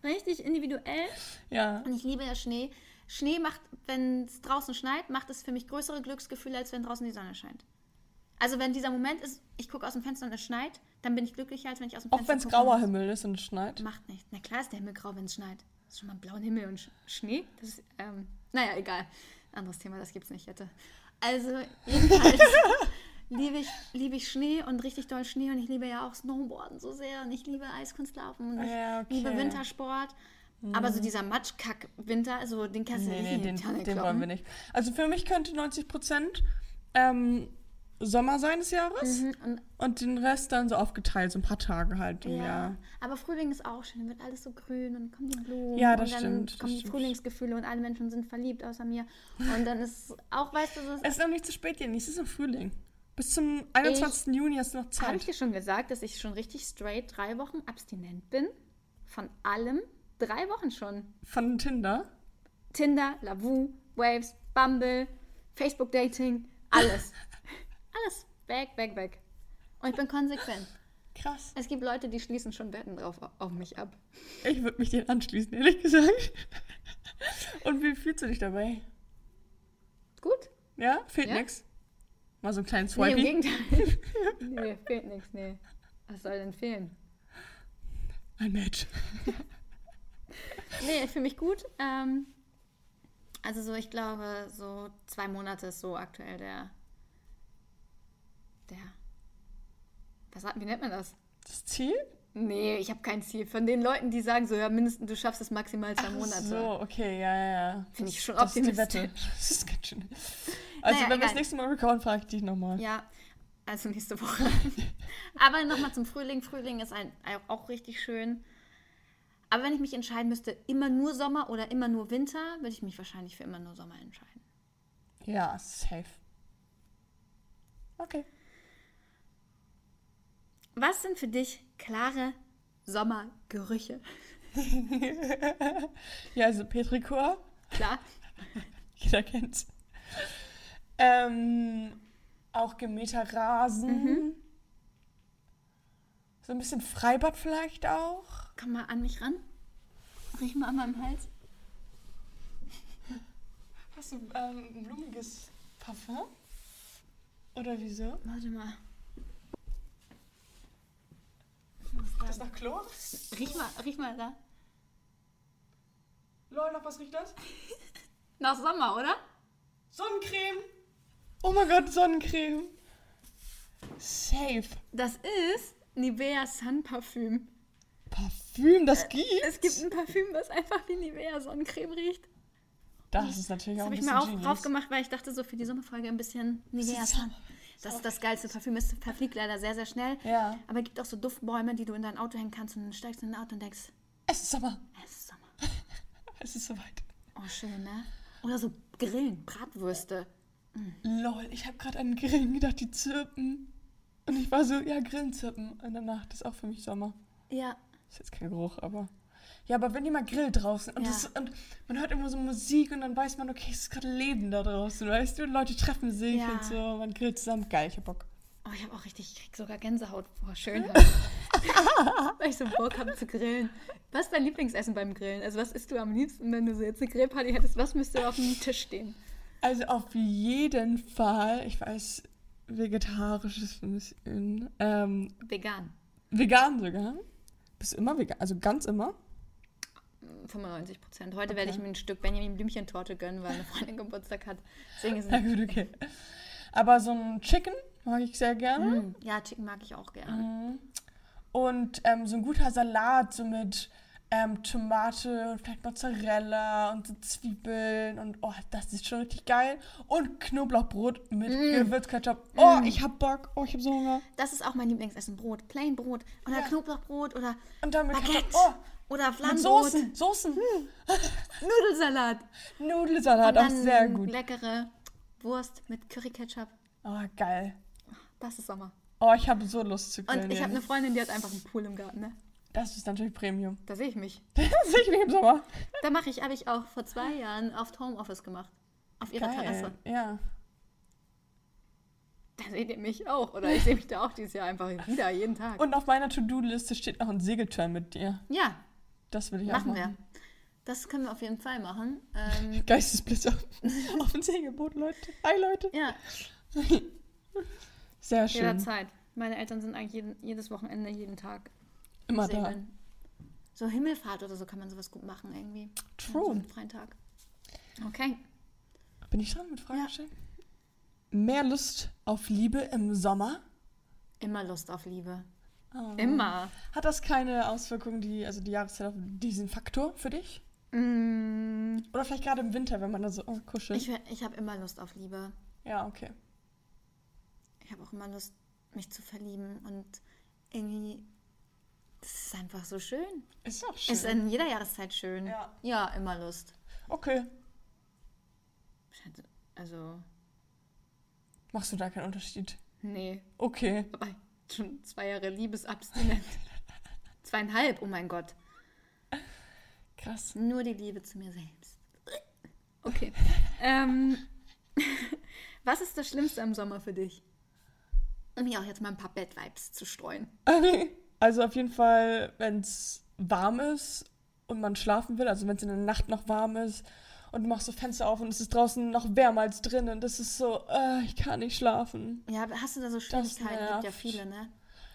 richtig individuell. Ja. Und ich liebe ja Schnee. Schnee macht, wenn es draußen schneit, macht es für mich größere Glücksgefühle, als wenn draußen die Sonne scheint. Also wenn dieser Moment ist, ich gucke aus dem Fenster und es schneit, dann bin ich glücklicher, als wenn ich aus dem Auch Fenster wenn es grauer Himmel ist und es schneit. Macht nichts. Na klar ist der Himmel grau, wenn es schneit. Das ist schon mal einen blauen Himmel und Sch Schnee. Das ist, ähm, naja, egal. Anderes Thema, das gibt's nicht hätte. Also, jedenfalls *laughs* liebe ich, liebe ich Schnee und richtig doll Schnee und ich liebe ja auch Snowboarden so sehr und ich liebe Eiskunstlaufen und ich Ja, okay. liebe Wintersport. Aber so dieser Matschkack-Winter, also den kannst du Nee, nicht nee, in den, den wollen wir nicht. Also für mich könnte 90 Prozent ähm, Sommer sein des Jahres Mhm, und und den Rest dann so aufgeteilt, so ein paar Tage halt im Ja, Jahr. aber Frühling ist auch schön, dann wird alles so grün und dann kommen die Blumen Ja, das und dann stimmt, kommen die stimmt. Frühlingsgefühle und alle Menschen sind verliebt außer mir. Und dann ist auch, weißt du, so Es ist noch nicht zu spät, Jenny, es ist noch Frühling. Bis zum 21. Juni hast du noch Habe Zeit. ich dir schon gesagt, dass ich schon richtig straight drei Wochen abstinent bin? Von allem? Drei Wochen schon. Von Tinder. Tinder, Lavu, Waves, Bumble, Facebook-Dating, alles. *laughs* alles. Weg, weg, weg. Und ich bin konsequent. Krass. Es gibt Leute, die schließen schon Wetten drauf auf mich ab. Ich würde mich den anschließen, ehrlich gesagt. Und wie fühlst du dich dabei? Gut? Ja? Fehlt Ja. nix? Mal so ein kleinen Nee, im? Gegenteil. *laughs* nee, fehlt nichts, nee. Was soll denn fehlen? Ein Match. Nee, ich fühle mich gut. Ähm, also so, ich glaube, so zwei Monate ist so aktuell der, der, was hat, wie nennt man das? Das Ziel? Nee, ich habe kein Ziel. Von den Leuten, die sagen so, ja, mindestens, du schaffst es maximal zwei Ach Monate. So, okay, ja, ja, ja. Finde ich Das- schon das ist die optimistisch. Wette. *laughs* Das ist ganz schön. Also, Naja, wenn wir das egal. nächste Mal recorden, frage ich dich nochmal. Ja, Also nächste Woche. *laughs* Aber nochmal zum Frühling. Frühling ist ein, auch richtig schön. Aber wenn ich mich entscheiden müsste, immer nur Sommer oder immer nur Winter, würde ich mich wahrscheinlich für immer nur Sommer entscheiden. Ja, safe. Okay. Was sind für dich klare Sommergerüche? *laughs* ja, also Petrichor. Klar. *laughs* Jeder kennt's. Ähm, auch gemähter Rasen. Mhm. So ein bisschen Freibad vielleicht auch. Komm mal an mich ran. Riech mal an meinem Hals. Hast du ähm, ein blumiges Parfum? Oder wieso? Warte mal. Das nach Chlor? Riech mal, riech mal da. Lol, nach was riecht das? *laughs* Nach Sommer, oder? Sonnencreme! Oh mein Gott, Sonnencreme! Safe. Das ist Nivea Sun Parfüm. Parfüm, das gibt's? Es gibt ein Parfüm, was einfach wie Nivea Sonnencreme riecht. Das ist natürlich Das auch habe ein ich bisschen mir auch drauf gemacht, weil ich dachte, so für die Sommerfolge ein bisschen Nivea Sun. Das ist das geilste Parfüm. Es verfliegt leider sehr, sehr schnell. Ja. Aber es gibt auch so Duftbäume, die du in dein Auto hängen kannst und dann steigst du in dein Auto und denkst, Es ist Sommer. es ist Sommer. *laughs* Es ist soweit. Oh, schön, ne? Oder so Grillen, Bratwürste. Lol, ich habe gerade an Grillen gedacht, die zirpen. Und ich war so, ja, Grillen zirpen in der Nacht ist auch für mich Sommer. Ja, Ist jetzt kein Geruch, aber. Ja, aber wenn jemand grillt draußen und, Ja. das, und man hört immer so Musik und dann weiß man, okay, es ist gerade Leben da draußen, weißt du? Leute treffen sich Ja. und so, man grillt zusammen. Geil, ich hab Bock. Oh, ich habe auch richtig, ich krieg sogar Gänsehaut vor Schönheit. *laughs* *laughs* Weil ich so Bock habe zu grillen. Was ist dein Lieblingsessen beim Grillen? Also was isst du am liebsten, wenn du so jetzt eine Grillparty hättest? Was müsste auf dem Tisch stehen? Also auf jeden Fall, ich weiß, vegetarisch ist ein bisschen, ähm, Vegan. vegan sogar. Bist du immer vegan? Also ganz immer? 95 Prozent. Heute werde ich mir ein Stück Benjamin Blümchen-Torte gönnen, weil eine Freundin Geburtstag hat. Deswegen ist Na gut, okay. Aber so ein Chicken mag ich sehr gerne. Mm, Ja, Chicken mag ich auch gerne. Und ähm, so ein guter Salat, so mit ähm, Tomate und vielleicht Mozzarella und so Zwiebeln und oh, das ist schon richtig geil. Und Knoblauchbrot mit Gewürzketchup. Oh, ich hab Bock. Oh, ich hab so Hunger. Das ist auch mein Lieblingsessen. Brot. Plain Brot. Oder Ja. Knoblauchbrot oder Und dann mit Baguette. Ketchup. Oh, mit Flammbrot. Soßen. Soßen. *laughs* Nudelsalat. Nudelsalat Und auch sehr gut. leckere Wurst mit Curry-Ketchup. Oh, geil. Das ist Sommer. Oh, ich habe so Lust zu Und grillen. ich habe eine Freundin, die hat einfach einen Pool im Garten, ne? Das ist natürlich Premium. Da sehe ich mich. *laughs* Das sehe ich mich im Sommer. Da mache ich, habe ich auch vor zwei Jahren auf Homeoffice gemacht. Auf ihrer Terrasse. Geil. Ja. Da seht ihr mich auch. Oder ich sehe mich da auch dieses Jahr einfach wieder, jeden Tag. Und auf meiner To-Do-Liste steht noch ein Segelturn mit dir. ja, Das will ich auch machen machen. wir. Das können wir auf jeden Fall machen. Ähm, *laughs* Geistesblitz auf, *laughs* auf ein Segelboot, Leute. Hi, Leute. ja, *laughs* Sehr schön. jederzeit. Meine Eltern sind eigentlich jeden, jedes Wochenende, jeden Tag Immer da. segeln. So Himmelfahrt oder so kann man sowas gut machen irgendwie. True. So einen freien Tag. Okay. Bin ich dran mit Fragen Ja. stellen? Mehr Lust auf Liebe im Sommer? Immer Lust auf Liebe. Oh. Immer. Hat das keine Auswirkungen, die, also die Jahreszeit auf diesen Faktor für dich? Mm, Oder vielleicht gerade im Winter, wenn man da so oh, kuschelt? ich ich habe immer Lust auf Liebe. ja, okay. Ich habe auch immer Lust, mich zu verlieben und irgendwie, das ist einfach so schön. Ist auch schön. Ist in jeder Jahreszeit schön. Ja. Ja, immer Lust. okay. Also, Machst du da keinen Unterschied? nee. Okay. Aber schon zwei Jahre Liebesabstinent. Zweieinhalb, oh mein Gott. Krass. Nur die Liebe zu mir selbst. Okay. ähm, *laughs* was ist das Schlimmste im Sommer für dich? Um hier auch jetzt mal ein paar Bad-Vibes zu streuen. *laughs* Also auf jeden Fall, wenn es warm ist und man schlafen will, also wenn es in der Nacht noch warm ist und du machst so Fenster auf und es ist draußen noch wärmer als drinnen, das ist so, äh, ich kann nicht schlafen. Ja, hast du da so Schwierigkeiten? Gibt ja viele, ne?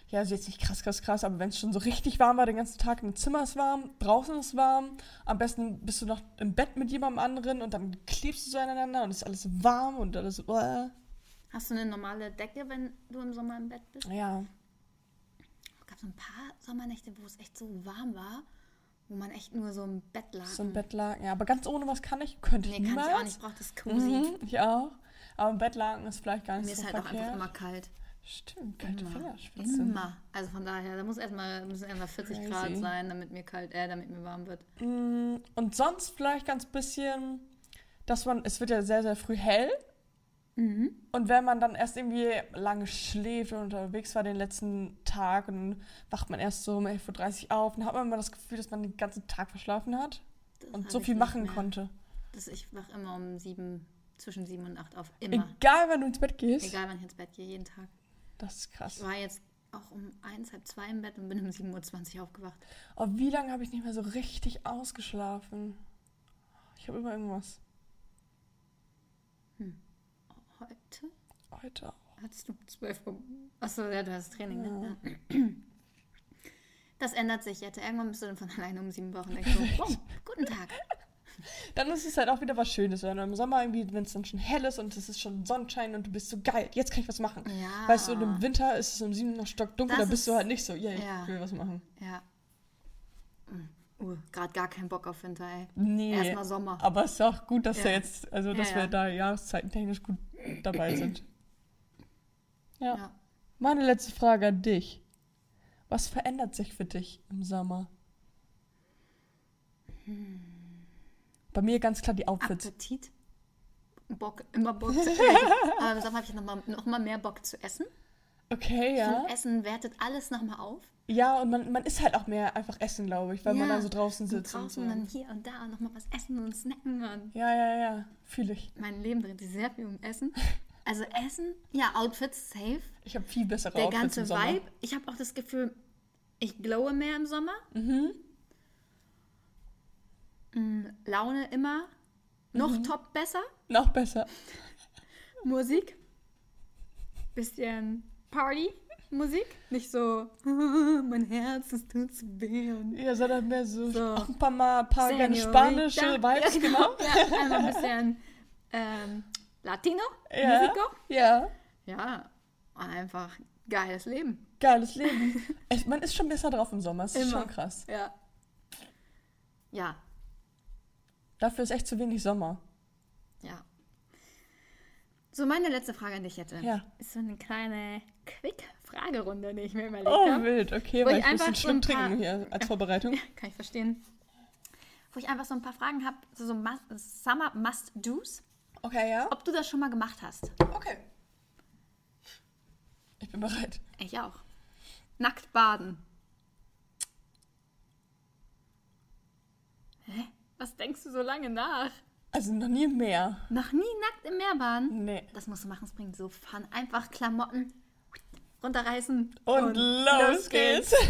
Ja, also jetzt nicht krass, krass, krass, aber wenn es schon so richtig warm war, den ganzen Tag, im Zimmer ist warm, draußen ist warm, am besten bist du noch im Bett mit jemandem anderen und dann klebst du so aneinander und ist alles warm und alles, äh. Hast du eine normale Decke, wenn du im Sommer im Bett bist? Ja, Es gab so ein paar Sommernächte, wo es echt so warm war, wo man echt nur so im Bett lag. so ein Bettlaken. Ja, aber ganz ohne was kann ich, könnte ich Nee, kann niemals. ich auch nicht. Ich brauche das cozy. Mhm, ich auch. Aber ein Bettlaken ist vielleicht gar nicht Mir so ist halt auch verkehrt. einfach immer kalt. Stimmt, kalte Immer. Fingerspitzen. Immer. Also von daher, da muss erstmal müssen erstmal 40 Crazy. Grad sein, damit mir kalt, äh, damit mir warm wird. Mm, Und sonst vielleicht ganz bisschen, dass man, es wird ja sehr, sehr früh hell. Mhm. Und wenn man dann erst irgendwie lange schläft und unterwegs war den letzten Tag und wacht man erst so um 11.30 Uhr auf, dann hat man immer das Gefühl, dass man den ganzen Tag verschlafen hat Das und so ich viel machen mehr. konnte. Das, ich wach immer um sieben, zwischen sieben und acht auf. Immer. Egal, wenn du ins Bett gehst. Egal, wann ich ins Bett gehe, jeden Tag. Das ist Ich krass. war jetzt auch um eins, halb zwei im Bett und bin um 7.20 Uhr aufgewacht. Oh, wie lange habe ich nicht mehr so richtig ausgeschlafen? Ich habe immer irgendwas. Heute Heute auch. hattest du 12 Uhr. Achso, ja, du hast Training, ne? Ja. *clears throat* Das ändert sich jetzt. Irgendwann bist du dann von alleine um sieben Wochen denkst so, *laughs* wow, guten Tag. *laughs* Dann ist es halt auch wieder was Schönes, wenn im Sommer irgendwie, wenn es dann schon hell ist und es ist schon Sonnenschein und du bist so geil, jetzt kann ich was machen. Ja. Weißt du, und im Winter ist es um sieben noch stockdunkel, Das da bist du halt nicht so, yeah, ich ja. will was machen. Ja. Mm. Uh, gerade gar keinen Bock auf Winter, ey. Nee. Erstmal Sommer. Aber es ist auch gut, dass Ja. wir jetzt, also dass Ja, wir ja. da jahreszeitentechnisch gut dabei sind. Ja. Meine letzte Frage an dich. Was verändert sich für dich im Sommer? Bei mir ganz klar die Outfits. Appetit. Bock, immer Bock zu essen. *laughs* Aber im Sommer habe ich noch mal, noch mal mehr Bock zu essen. Okay, ja. finde, Essen wertet alles nochmal auf. Ja, und man, man isst halt auch mehr einfach essen, glaube ich, weil man Ja, dann so draußen Und sitzt und, draußen so. dann hier und da nochmal was essen und snacken. Und Ja, ja, ja, fühle ich. mein Leben dreht sich sehr viel um Essen. Also Essen, ja, Outfits safe. Ich habe viel bessere Der Outfits ganze im Sommer. Vibe. Ich habe auch das Gefühl, ich glowe mehr im Sommer. Mhm. Mm, Laune immer. Noch Mhm. top besser. Noch besser. Musik. Bisschen Party-Musik. Nicht so, *laughs* mein Herz, es tut so weh. Ja, sondern mehr so, So. auch ein paar Mal, paar gerne Senorita. spanische Vibes, *laughs* ja, genau. Ja, einmal ein bisschen ähm, Latino, Ja. Musico. Ja, Ja, einfach geiles Leben. geiles Leben. *laughs* Echt, man ist schon besser drauf im Sommer, das ist Immer. schon krass. Ja. Ja, Dafür ist echt zu wenig Sommer. ja. So, meine letzte Frage an dich hätte. Ja. Ist so eine kleine Quick-Fragerunde, die ich mir überlegt Oh, habe. wild, okay, weil ich einfach so ein paar- trinken hier *laughs* als Vorbereitung. Kann ich verstehen. Wo ich einfach so ein paar Fragen habe, so, so Must- Summer Must-Dos, Okay, ja? ob du das schon mal gemacht hast. Okay. Ich bin bereit. Ich auch. Nackt baden. Hä? Was denkst du so lange nach? Also noch nie mehr. Noch nie nackt im Meer baden? Nee. Das musst du machen, es bringt so Fun. Einfach Klamotten runterreißen. Und, los geht's. *laughs*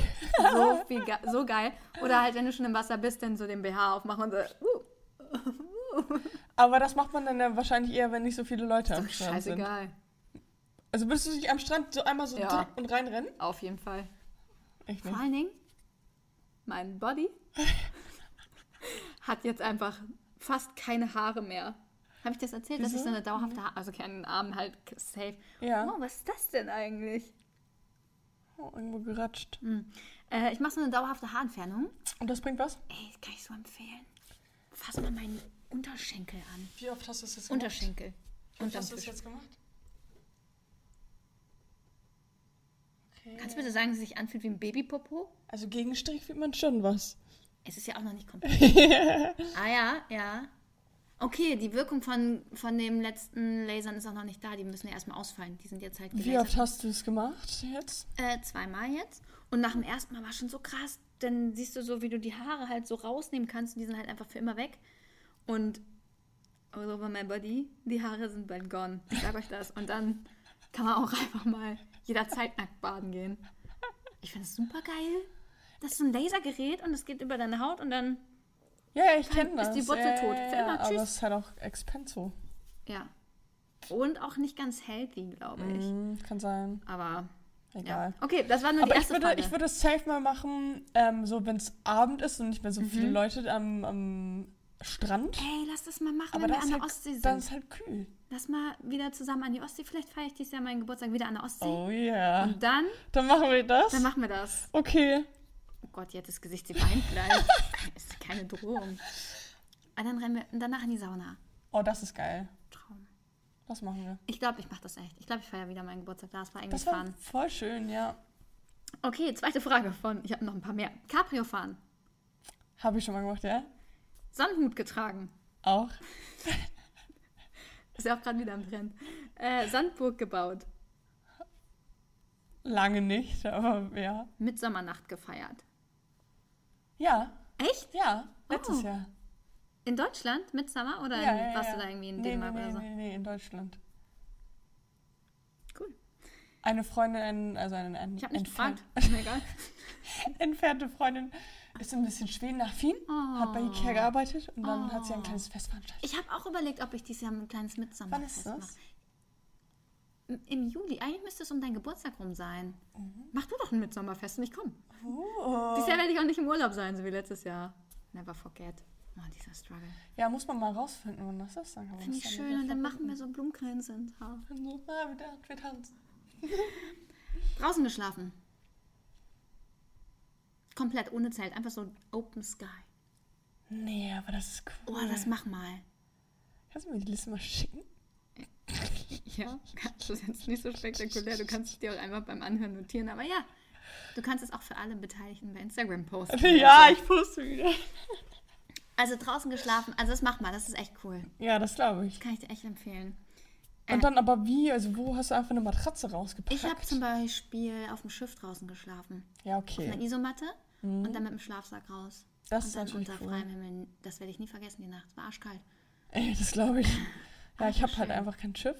So, viel ge so geil. Oder halt, wenn du schon im Wasser bist, dann so den BH aufmachen und so. Uh, Aber das macht man dann ja wahrscheinlich eher, wenn nicht so viele Leute am Strand sind. scheißegal. Also würdest du dich am Strand so einmal so Ja. und reinrennen? Auf jeden Fall. Ich Vor allen Dingen, mein Body *laughs* hat jetzt einfach fast keine Haare mehr. Habe ich das erzählt, dass ich Wieso? so eine dauerhafte Haare, also keinen Arm halt safe. Ja. Oh, was ist das denn eigentlich? Oh, irgendwo geratscht. Äh, ich mache so eine dauerhafte Haarentfernung. Und das bringt was? Ey, das kann ich so empfehlen. Fass mal meinen Unterschenkel an. Wie oft hast du es jetzt gemacht? Unterschenkel. Wie oft hast du es Tisch. jetzt gemacht? Okay. Kannst du bitte sagen, dass es sich anfühlt wie ein Babypopo? Also gegen Strich fühlt man schon was. Es ist ja auch noch nicht komplett. *laughs* ah ja, ja. Okay, die Wirkung von, von dem letzten Lasern ist auch noch nicht da. Die müssen ja erstmal ausfallen. Die sind jetzt halt Wie gelasert. oft hast du es gemacht jetzt? Äh, zweimal jetzt. Und nach dem ersten Mal war schon so krass. Dann siehst du so, wie du die Haare halt so rausnehmen kannst. Und die sind halt einfach für immer weg. Und all over my body, die Haare sind bald gone. Ich sag euch das. Und dann kann man auch einfach mal jederzeit nackt baden gehen. Ich finde es super geil. Das ist so ein Lasergerät und es geht über deine Haut und dann, Ja, ja, ich Dann kenne ist das. die Wurzel ja, tot. Für immer. aber Tschüss. es ist halt auch expensive. ja. Und auch nicht ganz healthy, glaube ich. Mhm, kann sein. Aber, Egal. ja. Okay, das war nur Aber die ich erste würde, Frage. ich würde es safe mal machen, ähm, so wenn es Abend ist und nicht mehr so viele Mhm. Leute am, am Strand. Ey, lass das mal machen, Aber wenn wir an ist, der halt, Ostsee dann sind. ist halt kühl. Lass mal wieder zusammen an die Ostsee. Vielleicht feiere ich dieses Jahr meinen Geburtstag wieder an der Ostsee. Oh ja. Und dann, Dann machen wir das. dann machen wir das. okay. Oh Gott, jetzt das Gesicht, sie weint gleich. *laughs* ist keine Drohung. Und dann rennen wir danach in die Sauna. Oh, das ist geil. Traum. Was machen wir? Ich glaube, ich mache das echt. Ich glaube, ich feiere wieder meinen Geburtstag. Das war eigentlich Das war voll schön, ja. Okay, zweite Frage von, ich habe noch ein paar mehr. Cabrio fahren. Habe ich schon mal gemacht, ja? Sonnenhut getragen. Auch. *laughs* Ist ja auch gerade wieder im Trend. Äh, Sandburg gebaut. Lange nicht, aber ja. Mitsommernacht gefeiert. Ja, Echt? ja, letztes Oh. Jahr. In Deutschland? Mitsommer? Oder Ja, in, ja, warst ja. du da irgendwie in nee, Dänemark nee, oder nee, so? nee, nee, in Deutschland. Cool. Eine Freundin, also eine, eine Ich habe nicht gefragt. Egal. *laughs* entfernte Freundin ist ein bisschen schwedenaffin, hat bei Ikea gearbeitet und dann hat sie ein kleines Fest veranstaltet. Ich habe auch überlegt, ob ich dieses Jahr ein kleines Mitsommerfest Wann ist das? Im Juli. Eigentlich müsste es um deinen Geburtstag rum sein. Mhm. Mach du doch ein Mitsommerfest und ich komme. Oh. Dieses Jahr werde ich auch nicht im Urlaub sein, so wie letztes Jahr. Never forget. Oh, dieser Struggle. Ja, muss man mal rausfinden, wann das ist. Finde ich schön. Und dann machen wir so Blumenkränze. Ha. Dann so, ah, wir, wir tanzen. *laughs* Draußen geschlafen. Komplett ohne Zelt. Einfach so Open Sky. Nee, aber das ist Oh, cool. das mach mal. Kannst du mir die Liste mal schicken? *laughs* Ja, *laughs* das ist jetzt nicht so spektakulär. Du kannst es dir auch einfach beim Anhören notieren. Aber ja, du kannst es auch für alle Beteiligten bei Instagram posten. *laughs* Ja, Also, ich poste wieder. also draußen geschlafen. Also das mach mal. Das ist echt cool. Ja, das glaube ich. Kann ich dir echt empfehlen. Äh. Und dann aber wie? Also wo hast du einfach eine Matratze rausgepackt? Ich habe zum Beispiel auf dem Schiff draußen geschlafen. Ja, Auf okay. einer Isomatte und dann mit dem Schlafsack raus. Das und ist dann natürlich unter cool. freiem Himmel. Das werde ich nie vergessen, die Nacht. Es war arschkalt. Ey, das glaube ich. Ja, ich habe halt einfach kein Schiff.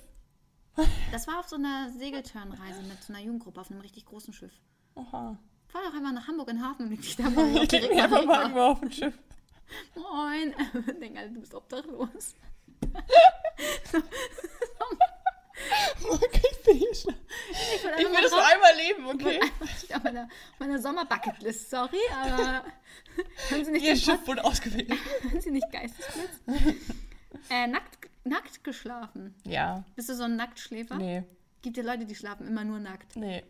Das war auf so einer Segeltörnreise mit so einer Jugendgruppe auf einem richtig großen Schiff. Oha. Fahr doch einfach nach Hamburg in den Hafen leg dich da *laughs* mal auf Ich leg mich einfach mal irgendwo auf dem Schiff. Moin. *laughs* Denk, Alter, du bist obdachlos. *laughs* Okay, ich bin hier schon. Ich will Ich will das nur einmal leben, okay? Einfach auf meiner, meiner Sommerbucketlist, sorry, aber haben Sie nicht, Ihr Schiff wurde ausgewählt. Haben Sie nicht Geistesblitz? äh, nackt, nackt geschlafen. Ja, Bist du so ein Nacktschläfer? nee, Gibt ja Leute, die schlafen immer nur nackt. nee.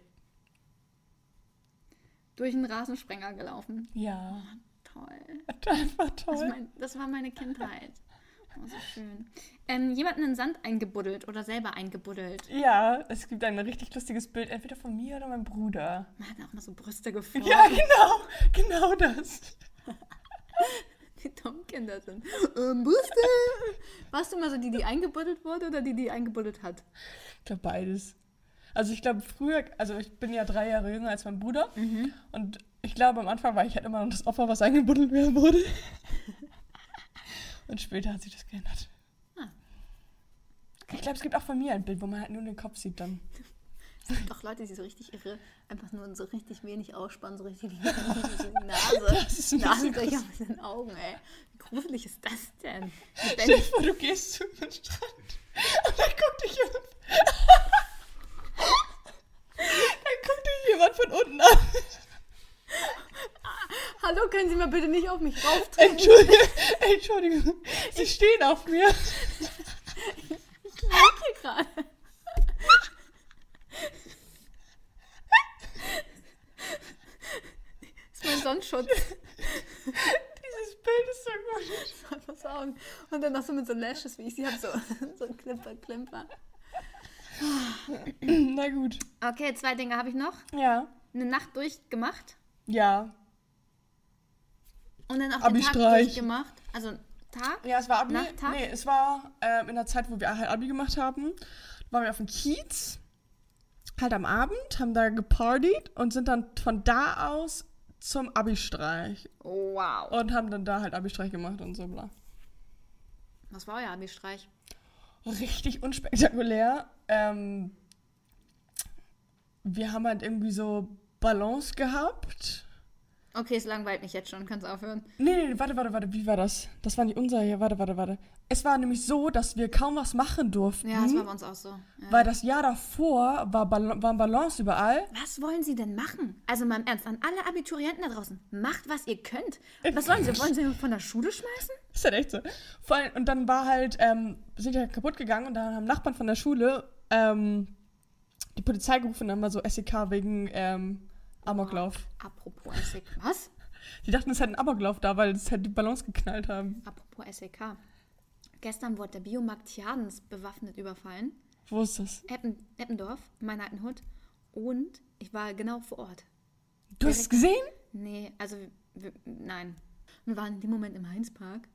Durch einen Rasensprenger gelaufen. Ja, Toll. einfach Das, toll. mein, das war meine Kindheit. Oh, so schön. Ähm, jemanden in Sand eingebuddelt oder selber eingebuddelt. Ja, es gibt ein richtig lustiges Bild, entweder von mir oder meinem Bruder. Man hat auch mal so Brüste geformt. Ja, *laughs* genau, genau das. Die dummen Kinder sind. Ähm, Brüste. Warst du mal so die, die eingebuddelt wurde oder die, die eingebuddelt hat? Ich glaube beides. Also ich glaube früher, also ich bin ja drei Jahre jünger als mein Bruder und ich glaube am Anfang war ich halt immer noch das Opfer, was eingebuddelt werden wurde. *laughs* und später hat sich das geändert. Ah. Ich glaube, es gibt auch von mir ein Bild, wo man halt nur den Kopf sieht dann. Es gibt auch Leute, die so richtig irre, einfach nur so richtig wenig ausspannen, so richtig die *laughs* Nase. Das ist ein Nase bisschen durch aus den Augen, ey. Wie gruselig ist das denn? Stell dir vor, du gehst zu einem Strand und dann guckt dich jemand. dann guckt dich jemand von unten an. *laughs* Hallo, können Sie mal bitte nicht auf mich rauftreten? Entschuldigung, Entschuldigung. Sie stehen auf mir. Ich lieg hier gerade. Das ist mein Sonnenschutz. Dieses Bild ist so gut. So Augen. Und dann noch so mit so Lashes, wie ich sie habe, so, so ein Klimper, Klimper. *clears throat* Na gut. Okay, zwei Dinge habe ich noch. Ja. Eine Nacht durchgemacht Ja. und dann auch den Tag Abi-Streich. durchgemacht. Also Tag. Ja, es war Abi. Nachttag? Nee, es war ähm, in der Zeit, wo wir halt Abi gemacht haben. Waren wir auf dem Kiez. Halt am Abend, haben da gepartied und sind dann von da aus zum Abi-Streich. Wow. Und haben dann da halt Abi-Streich gemacht und so bla. Was war euer Abi-Streich? Richtig unspektakulär. Ähm, wir haben halt irgendwie so Ballons gehabt. Okay, es langweilt mich jetzt schon, kannst aufhören. Nee, nee, nee, warte, warte, warte, wie war das? Das war nicht unser hier, warte, warte, warte. Es war nämlich so, dass wir kaum was machen durften. Ja, das war bei uns auch so. Ja. Weil das Jahr davor war Ballon, waren Ballons überall. Was wollen Sie denn machen? Also mal im Ernst, an alle Abiturienten da draußen, macht, was ihr könnt. Was wollen Sie? Wollen Sie von der Schule schmeißen? *laughs* Ist halt echt so. Vor allem, und dann war halt, ähm, sind ja kaputt gegangen und dann haben Nachbarn von der Schule ähm, die Polizei gerufen und dann mal so SEK wegen ähm, Amoklauf. Apropos SEK. Was? Die dachten, es hätte ein Amoklauf da, weil es halt die Ballons geknallt haben. Apropos SEK. Gestern wurde der Biomarkt Tjadens bewaffnet überfallen. Wo ist das? Eppen, Eppendorf, meiner alten Hut. Und ich war genau vor Ort. Du hast es gesehen? Nee, also wir, nein. Wir waren in dem Moment im Heinzpark.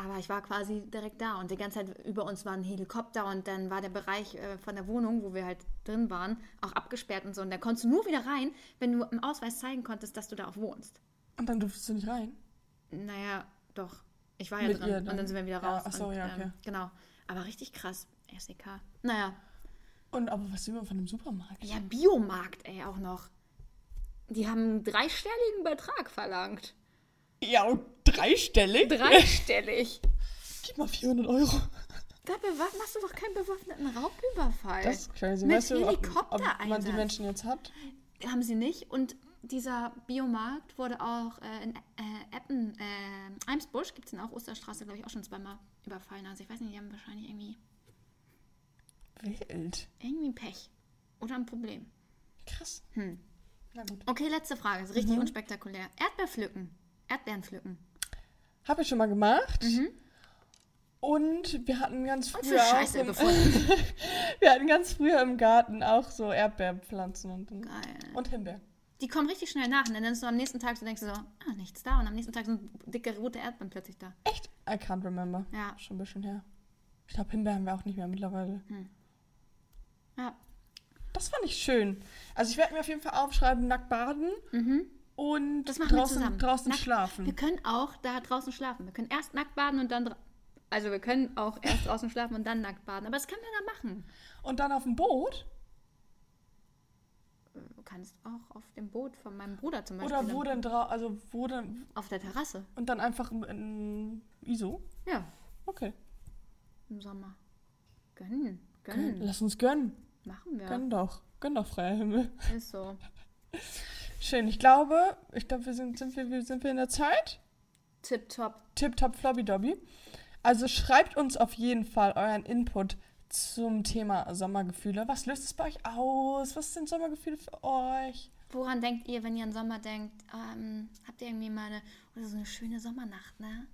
Aber ich war quasi direkt da und die ganze Zeit über uns war ein Helikopter und dann war der Bereich äh, von der Wohnung, wo wir halt drin waren, auch abgesperrt und so. Und da konntest du nur wieder rein, wenn du im Ausweis zeigen konntest, dass du da auch wohnst. Und dann durftest du nicht rein. Naja, doch. Ich war ja Mit drin ihr und dann? dann sind wir wieder Ja, raus. ach so, und, ja, okay. ähm, genau. Aber richtig krass. SEK. Naja. Und aber was sehen wir von dem Supermarkt? Ja, Biomarkt, ey, auch noch. Die haben einen dreistelligen Betrag verlangt. Ja, und dreistellig? Dreistellig. *laughs* Gib mal 400 Euro. Da machst du doch keinen bewaffneten Raubüberfall. Das ist crazy. Mit weißt du, ob, ob man die. Menschen jetzt hat? Haben sie nicht. Und dieser Biomarkt wurde auch äh, in äh, Eppen, äh, Eimsbusch, gibt es in auch Osterstraße, glaube ich, auch schon zweimal überfallen. Also ich weiß nicht, die haben wahrscheinlich irgendwie, Wild. irgendwie Pech. Oder ein Problem. Krass. Hm. Na gut. Okay, letzte Frage. Ist richtig Mhm. unspektakulär. Erdbeer pflücken. Erdbeeren pflücken. Habe ich schon mal gemacht. Und wir hatten ganz Mhm. Früher auch im, *laughs* wir hatten ganz früher im Garten auch so Erdbeerpflanzen und, Geil. und Himbeer. Die kommen richtig schnell nach. Und dann ist so am nächsten Tag so denkst du so, ah, nichts da. Und am nächsten Tag sind dicke rote Erdbeeren plötzlich da. Echt? I can't remember. Ja. Schon ein bisschen her. Ich glaube, Himbeer haben wir auch nicht mehr mittlerweile. Ja. Das fand ich schön. Also ich werde mir auf jeden Fall aufschreiben, nackt baden und. Das machen wir draußen, zusammen. draußen Nackt- schlafen. Wir können auch da draußen schlafen. Wir können erst nackt baden und dann. Also wir können auch erst draußen schlafen und dann nackt baden. Aber das können wir da machen. Und dann auf dem Boot? Du kannst auch auf dem Boot von meinem Bruder zum Beispiel. Oder wo denn drauf? Also wo denn? Auf der Terrasse. Und dann einfach in, ISO? Ja, Okay. im Sommer. Gönnen. Gönn. Gönnen. Lass uns gönnen. Machen wir. Gönn doch. Gönn doch, freier Himmel. Ist so. *laughs* Schön. Ich glaube, ich glaube, wir sind, sind, wir, sind wir in der Zeit. Tipptopp. Tipptopp Flobby Dobby. Also schreibt uns auf jeden Fall euren Input zum Thema Sommergefühle. Was löst es bei euch aus? Was sind Sommergefühle für euch? Woran denkt ihr, wenn ihr an Sommer denkt? Ähm, habt ihr irgendwie mal eine, oder so eine schöne Sommernacht, ne?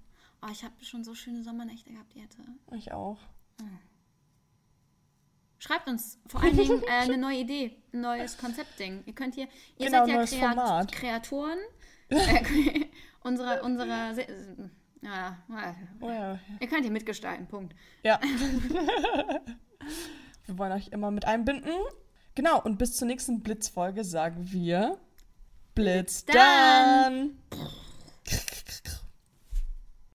Oh, ich habe schon so schöne Sommernächte gehabt, Jette. Ich auch. Schreibt uns vor allen Dingen äh, *laughs* eine neue Idee, ein neues Konzeptding. Ihr könnt hier, ihr Genau, seid ja Kreat. Kreatoren *laughs* äh, *laughs* unserer, unserer, Se- ja, Oh ja. ihr könnt hier mitgestalten, Punkt. ja. wir wollen euch immer mit einbinden. Genau, und bis zur nächsten Blitzfolge sagen wir Blitz dann. dann.